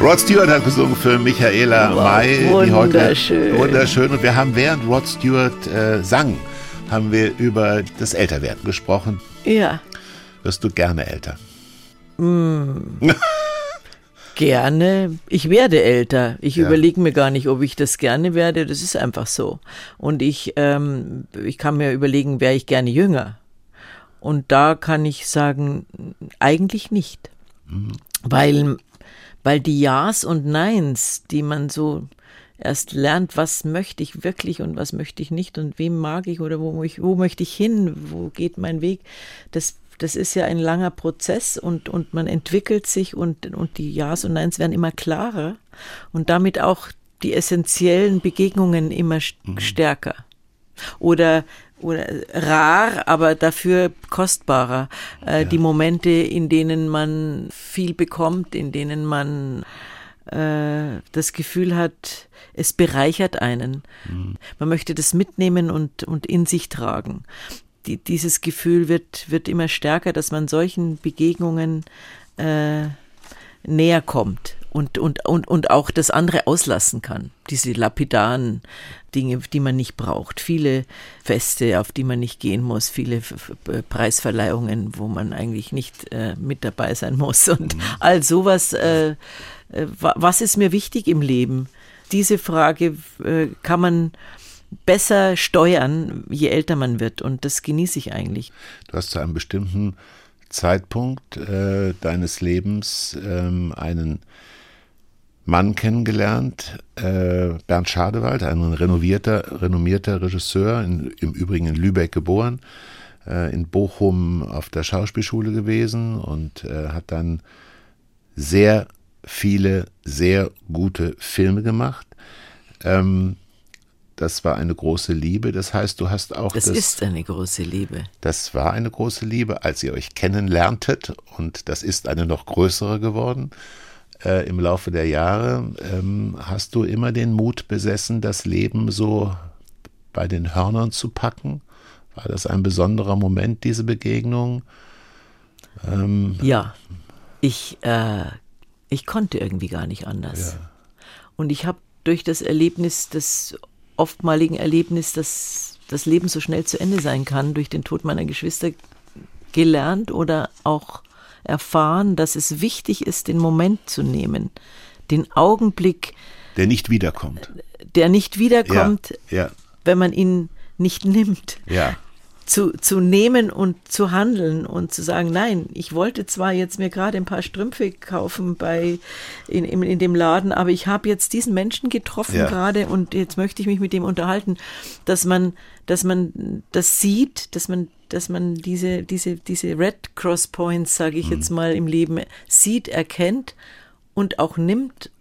Rod Stewart hat gesungen für Michaela Wow, May. Die heute, wunderschön. wunderschön. Und wir haben während Rod Stewart äh, sang, haben wir über das Älterwerden gesprochen. Ja, Wirst du gerne älter? gerne. Ich werde älter. Ich Ja. überlege mir gar nicht, ob ich das gerne werde. Das ist einfach so. Und ich, ähm, ich kann mir überlegen, wäre ich gerne jünger. Und da kann ich sagen, eigentlich nicht. Weil, weil die Ja's und Neins, die man so erst lernt, was möchte ich wirklich und was möchte ich nicht und wem mag ich oder wo, ich, wo möchte ich hin, wo geht mein Weg, das, das ist ja ein langer Prozess und, und man entwickelt sich und, und die Ja's und Neins werden immer klarer und damit auch die essentiellen Begegnungen immer st- stärker. Oder, oder rar, aber dafür kostbarer. Äh, Die Momente, in denen man viel bekommt, in denen man äh, das Gefühl hat, es bereichert einen. Man möchte das mitnehmen und, und in sich tragen. Die, dieses Gefühl wird, wird immer stärker, dass man solchen Begegnungen äh, näher kommt und, und, und, und auch das andere auslassen kann. Diese lapidaren Dinge, die man nicht braucht. Viele Feste, auf die man nicht gehen muss, viele Preisverleihungen, wo man eigentlich nicht äh, mit dabei sein muss und all sowas. Äh, äh, wa- was ist mir wichtig im Leben? Diese Frage äh, kann man besser steuern, je älter man wird. Und das genieße ich eigentlich. Du hast zu einem bestimmten Zeitpunkt äh, deines Lebens ähm, einen Mann kennengelernt, äh, Bernd Schadewald, ein renovierter, renommierter Regisseur, in, im Übrigen in Lübeck geboren, äh, in Bochum auf der Schauspielschule gewesen und äh, hat dann sehr viele, sehr gute Filme gemacht. Ähm, das war eine große Liebe. Das heißt, du hast auch Das, das ist eine große Liebe. das war eine große Liebe, als ihr euch kennenlerntet und das ist eine noch größere geworden. Äh, Im Laufe der Jahre ähm, hast du immer den Mut besessen, das Leben so bei den Hörnern zu packen. War das ein besonderer Moment, diese Begegnung? Ähm, Ja, ich, äh, ich konnte irgendwie gar nicht anders. Und ich habe durch das Erlebnis, das oftmaligen Erlebnis, dass das Leben so schnell zu Ende sein kann, durch den Tod meiner Geschwister gelernt oder auch erfahren, dass es wichtig ist, den Moment zu nehmen, den Augenblick, der nicht wiederkommt. der nicht wiederkommt, Ja, wenn man ihn nicht nimmt. ja, zu, zu nehmen und zu handeln und zu sagen, nein, ich wollte zwar jetzt mir gerade ein paar Strümpfe kaufen bei in, in, in dem Laden, aber ich habe jetzt diesen Menschen getroffen Ja. gerade und jetzt möchte ich mich mit dem unterhalten, dass man, dass man das sieht, dass man, dass man diese, diese, diese Red Cross Points, sage ich jetzt mal, im Leben sieht, erkennt und auch nimmt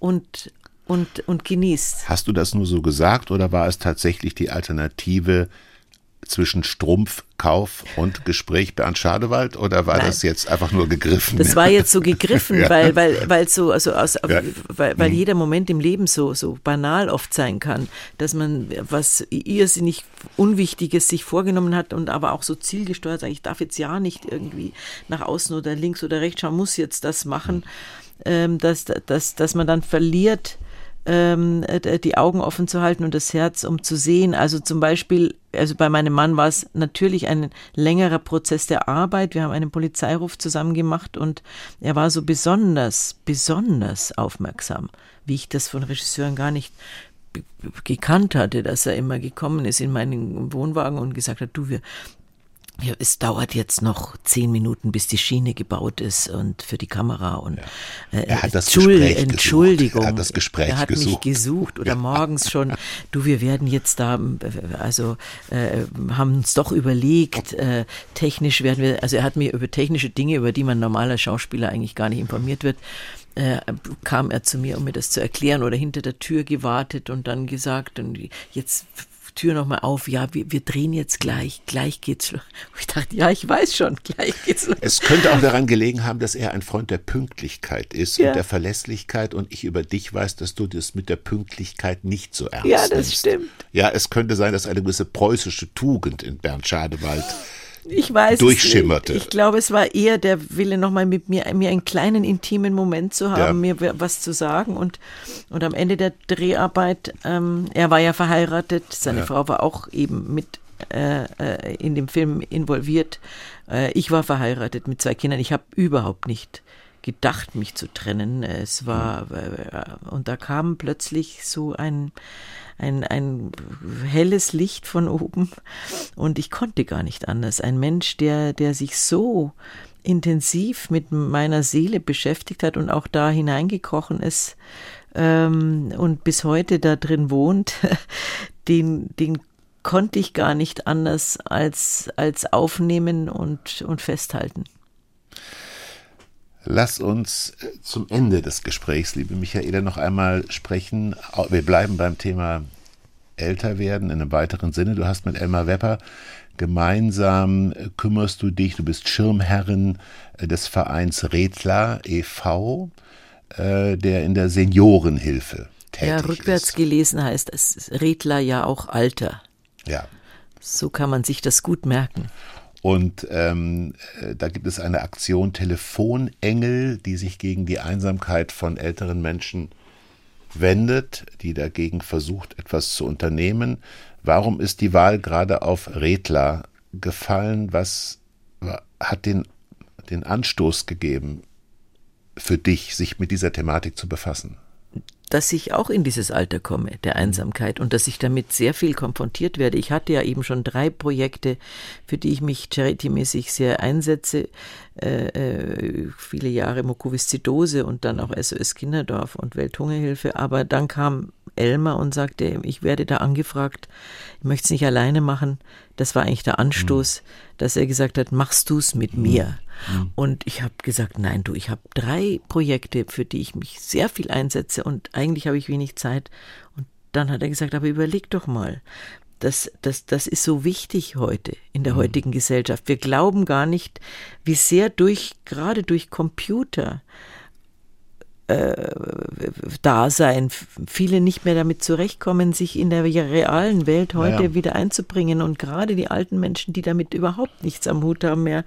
und, und, und genießt. Hast du das nur so gesagt oder war es tatsächlich die Alternative, zwischen Strumpfkauf und Gespräch Bernd Schadewald oder war Nein. das jetzt einfach nur gegriffen? Das war jetzt so gegriffen, Ja. weil, weil, weil so, also aus, Ja. weil, weil jeder Moment im Leben so, so banal oft sein kann, dass man was irrsinnig Unwichtiges sich vorgenommen hat und aber auch so zielgesteuert sagt, ich darf jetzt ja nicht irgendwie nach außen oder links oder rechts schauen, muss jetzt das machen, ähm, dass, dass, dass man dann verliert, ähm, äh, die Augen offen zu halten und das Herz, um zu sehen. Also zum Beispiel, also bei meinem Mann war es natürlich ein längerer Prozess der Arbeit. Wir haben einen Polizeiruf zusammen gemacht und er war so besonders, besonders aufmerksam, wie ich das von Regisseuren gar nicht gekannt hatte, dass er immer gekommen ist in meinen Wohnwagen und gesagt hat, du, wir, ja, es dauert jetzt noch zehn Minuten, bis die Schiene gebaut ist und für die Kamera und äh, Er hat das Entschuld- Gespräch gesucht. Entschuldigung. Er hat das Gespräch er hat gesucht. mich gesucht oder morgens schon. Du, wir werden jetzt da, also äh, haben uns doch überlegt, äh, technisch werden wir, also er hat mir über technische Dinge, über die man normaler Schauspieler eigentlich gar nicht informiert wird, äh, kam er zu mir, um mir das zu erklären oder hinter der Tür gewartet und dann gesagt und jetzt Tür nochmal auf, ja, wir, wir drehen jetzt gleich, gleich geht's los. Ich dachte, ja, ich weiß schon, gleich geht's los. Es könnte auch daran gelegen haben, dass er ein Freund der Pünktlichkeit ist Ja. und der Verlässlichkeit und ich über dich weiß, dass du das mit der Pünktlichkeit nicht so ernst Ja, das nimmst. stimmt. Ja, es könnte sein, dass eine gewisse preußische Tugend in Bernd Schadewald Ich weiß. durchschimmerte. nicht. Ich glaube, es war eher der Wille, nochmal mit mir, mir einen kleinen intimen Moment zu haben, Ja. mir was zu sagen. Und, und am Ende der Dreharbeit, ähm, er war ja verheiratet, seine Ja. Frau war auch eben mit äh, äh, in dem Film involviert. Äh, ich war verheiratet mit zwei Kindern. Ich habe überhaupt nicht gedacht, mich zu trennen. Es war, äh, und da kam plötzlich so ein, ein, ein helles Licht von oben und ich konnte gar nicht anders. Ein Mensch, der, der sich so intensiv mit meiner Seele beschäftigt hat und auch da hineingekrochen ist ähm, und bis heute da drin wohnt, den, den konnte ich gar nicht anders als, als aufnehmen und, und festhalten. Lass uns äh, zum Ende des Gesprächs, liebe Michaela, noch einmal sprechen. Wir bleiben beim Thema älter werden in einem weiteren Sinne. Du hast mit Elmar Wepper gemeinsam äh, kümmerst du dich, du bist Schirmherrin äh, des Vereins Redler e.V., der in der Seniorenhilfe tätig Ja, rückwärts ist. gelesen heißt es Redler ja auch Alter. Ja. So kann man sich das gut merken. Und ähm, äh, da gibt es eine Aktion Telefonengel, die sich gegen die Einsamkeit von älteren Menschen wendet, die dagegen versucht, etwas zu unternehmen. Warum ist die Wahl gerade auf Redler gefallen? Was wa- hat den, den Anstoß gegeben für dich, sich mit dieser Thematik zu befassen? Dass ich auch in dieses Alter komme, der Einsamkeit, und dass ich damit sehr viel konfrontiert werde. Ich hatte ja eben schon drei Projekte, für die ich mich charity-mäßig sehr einsetze. Äh, äh, viele Jahre Mukoviszidose und dann auch SOS Kinderdorf und Welthungerhilfe. Aber dann kam Elmar und sagte, ich werde da angefragt, ich möchte es nicht alleine machen. Das war eigentlich der Anstoß, dass er gesagt hat, machst du es mit mir? Und ich habe gesagt, nein, du, ich habe drei Projekte, für die ich mich sehr viel einsetze und eigentlich habe ich wenig Zeit. Und dann hat er gesagt, aber überleg doch mal. Das, das, das ist so wichtig heute in der heutigen Gesellschaft. Wir glauben gar nicht, wie sehr durch, gerade durch Computer, Dasein viele nicht mehr damit zurechtkommen, sich in der realen Welt heute Naja. wieder einzubringen und gerade die alten Menschen, die damit überhaupt nichts am Hut haben mehr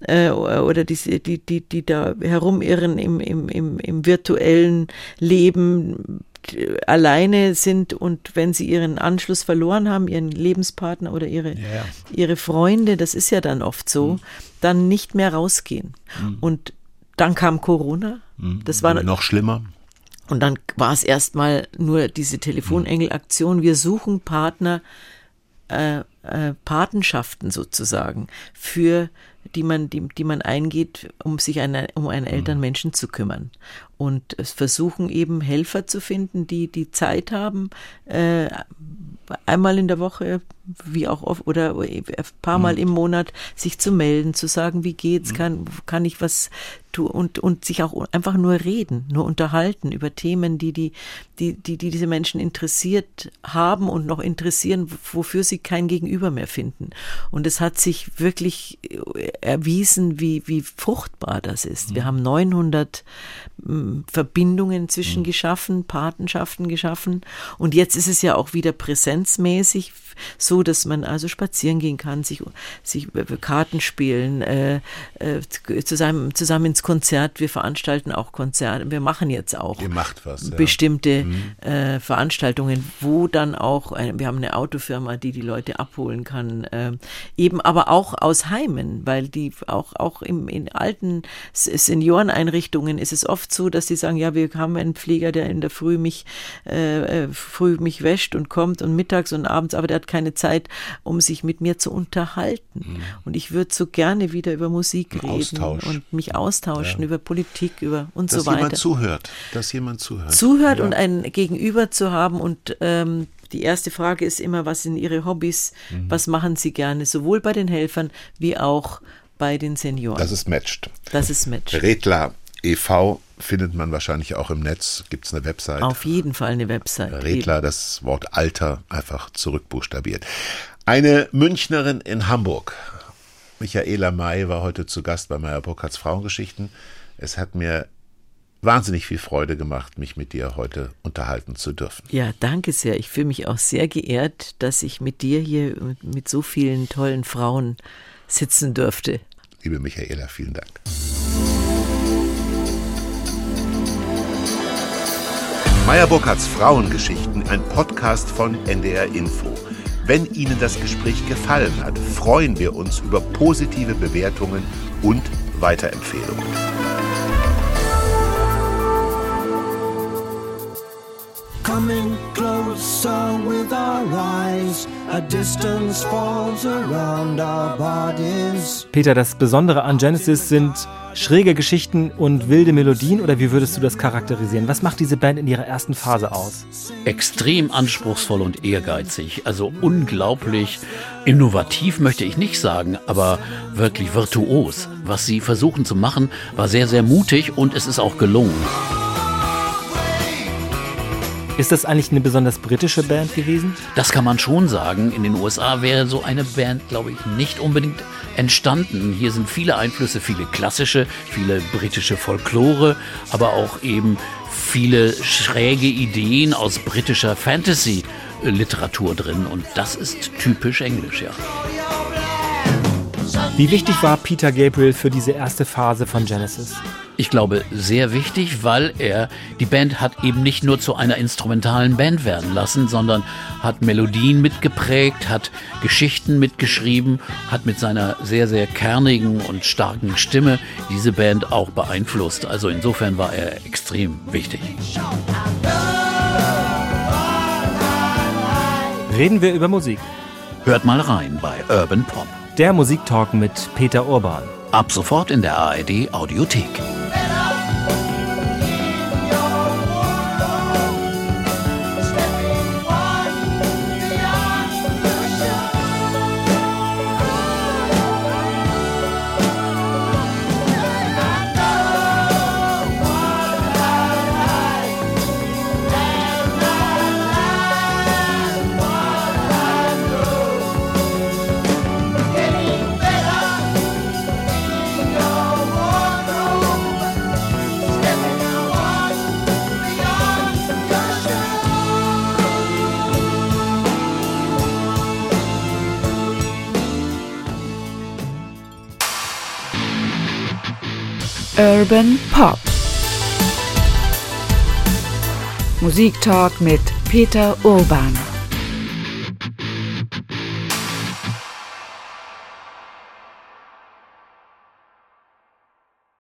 äh, oder die, die, die, die da herumirren im, im, im, im virtuellen Leben alleine sind und wenn sie ihren Anschluss verloren haben, ihren Lebenspartner oder ihre, Ja. ihre Freunde, das ist ja dann oft so, dann nicht mehr rausgehen. Und dann kam Corona. Das war noch schlimmer. und dann war es erstmal nur diese Telefonengel-Aktion. Wir suchen Partner, äh, äh, Patenschaften sozusagen, für die man, die, die man eingeht, um sich eine, um einen älteren Menschen zu kümmern. Und versuchen eben Helfer zu finden, die die Zeit haben, äh, einmal in der Woche, wie auch oft, oder ein paar Mal im Monat sich zu melden, zu sagen, wie geht's, kann, kann ich was und, und sich auch einfach nur reden, nur unterhalten über Themen, die, die, die, die, die diese Menschen interessiert haben und noch interessieren, wofür sie kein Gegenüber mehr finden. Und es hat sich wirklich erwiesen, wie, wie fruchtbar das ist. Wir haben 900 Verbindungen zwischen geschaffen, Patenschaften geschaffen. Und jetzt ist es ja auch wieder präsenzmäßig so, dass man also spazieren gehen kann, sich, sich Karten spielen, äh, äh, zusammen, zusammen ins Konzert. Wir veranstalten auch Konzerte. Wir machen jetzt auch was, ja. bestimmte mhm. äh, Veranstaltungen, wo dann auch, äh, wir haben eine Autofirma, die die Leute abholen kann, äh, eben aber auch aus Heimen, weil die auch, auch im, in alten Senioreneinrichtungen ist es oft so, dass sie sagen, ja, wir haben einen Pfleger, der in der Früh mich, äh früh mich wäscht und kommt und mittags und abends, aber der hat keine Zeit, um sich mit mir zu unterhalten. Mhm. Und ich würde so gerne wieder über Musik Ein reden Austausch. und mich austauschen ja. über Politik, über und dass so weiter. Dass jemand zuhört, dass jemand zuhört. Zuhört ja. und ein Gegenüber zu haben und ähm, die erste Frage ist immer, was sind Ihre Hobbys? Mhm. Was machen Sie gerne? Sowohl bei den Helfern wie auch bei den Senioren. Das ist matched. Das ist matched. Redler e.V. findet man wahrscheinlich auch im Netz. Gibt es eine Website? Auf jeden Fall eine Website. Redler, das Wort Alter einfach zurückbuchstabiert. Eine Münchnerin in Hamburg. Michaela May war heute zu Gast bei Meyer Burkhardts Frauengeschichten. Es hat mir wahnsinnig viel Freude gemacht, mich mit dir heute unterhalten zu dürfen. Ja, danke sehr. Ich fühle mich auch sehr geehrt, dass ich mit dir hier mit so vielen tollen Frauen sitzen durfte. Liebe Michaela, vielen Dank. Meyer Burkhardts Frauengeschichten, ein Podcast von NDR Info. Wenn Ihnen das Gespräch gefallen hat, freuen wir uns über positive Bewertungen und Weiterempfehlungen. Coming closer with our eyes, a distance falls around our bodies. Peter, das Besondere an Genesis sind schräge Geschichten und wilde Melodien oder wie würdest du das charakterisieren? Was macht diese Band in ihrer ersten Phase aus? Extrem anspruchsvoll und ehrgeizig, also unglaublich innovativ möchte ich nicht sagen, aber wirklich virtuos. Was sie versuchen zu machen, war sehr, sehr mutig und es ist auch gelungen. Ist das eigentlich eine besonders britische Band gewesen? Das kann man schon sagen. In den USA wäre so eine Band, glaube ich, nicht unbedingt entstanden. Hier sind viele Einflüsse, viele klassische, viele britische Folklore, aber auch eben viele schräge Ideen aus britischer Fantasy-Literatur drin. Und das ist typisch englisch, ja. Wie wichtig war Peter Gabriel für diese erste Phase von Genesis? Ich glaube, sehr wichtig, weil er die Band hat eben nicht nur zu einer instrumentalen Band werden lassen, sondern hat Melodien mitgeprägt, hat Geschichten mitgeschrieben, hat mit seiner sehr, sehr kernigen und starken Stimme diese Band auch beeinflusst. Also insofern war er extrem wichtig. Reden wir über Musik. Hört mal rein bei Urban Pop. Der Musiktalk mit Peter Urban. Ab sofort in der ARD Audiothek. Urban Pop. Musiktalk mit Peter Urban.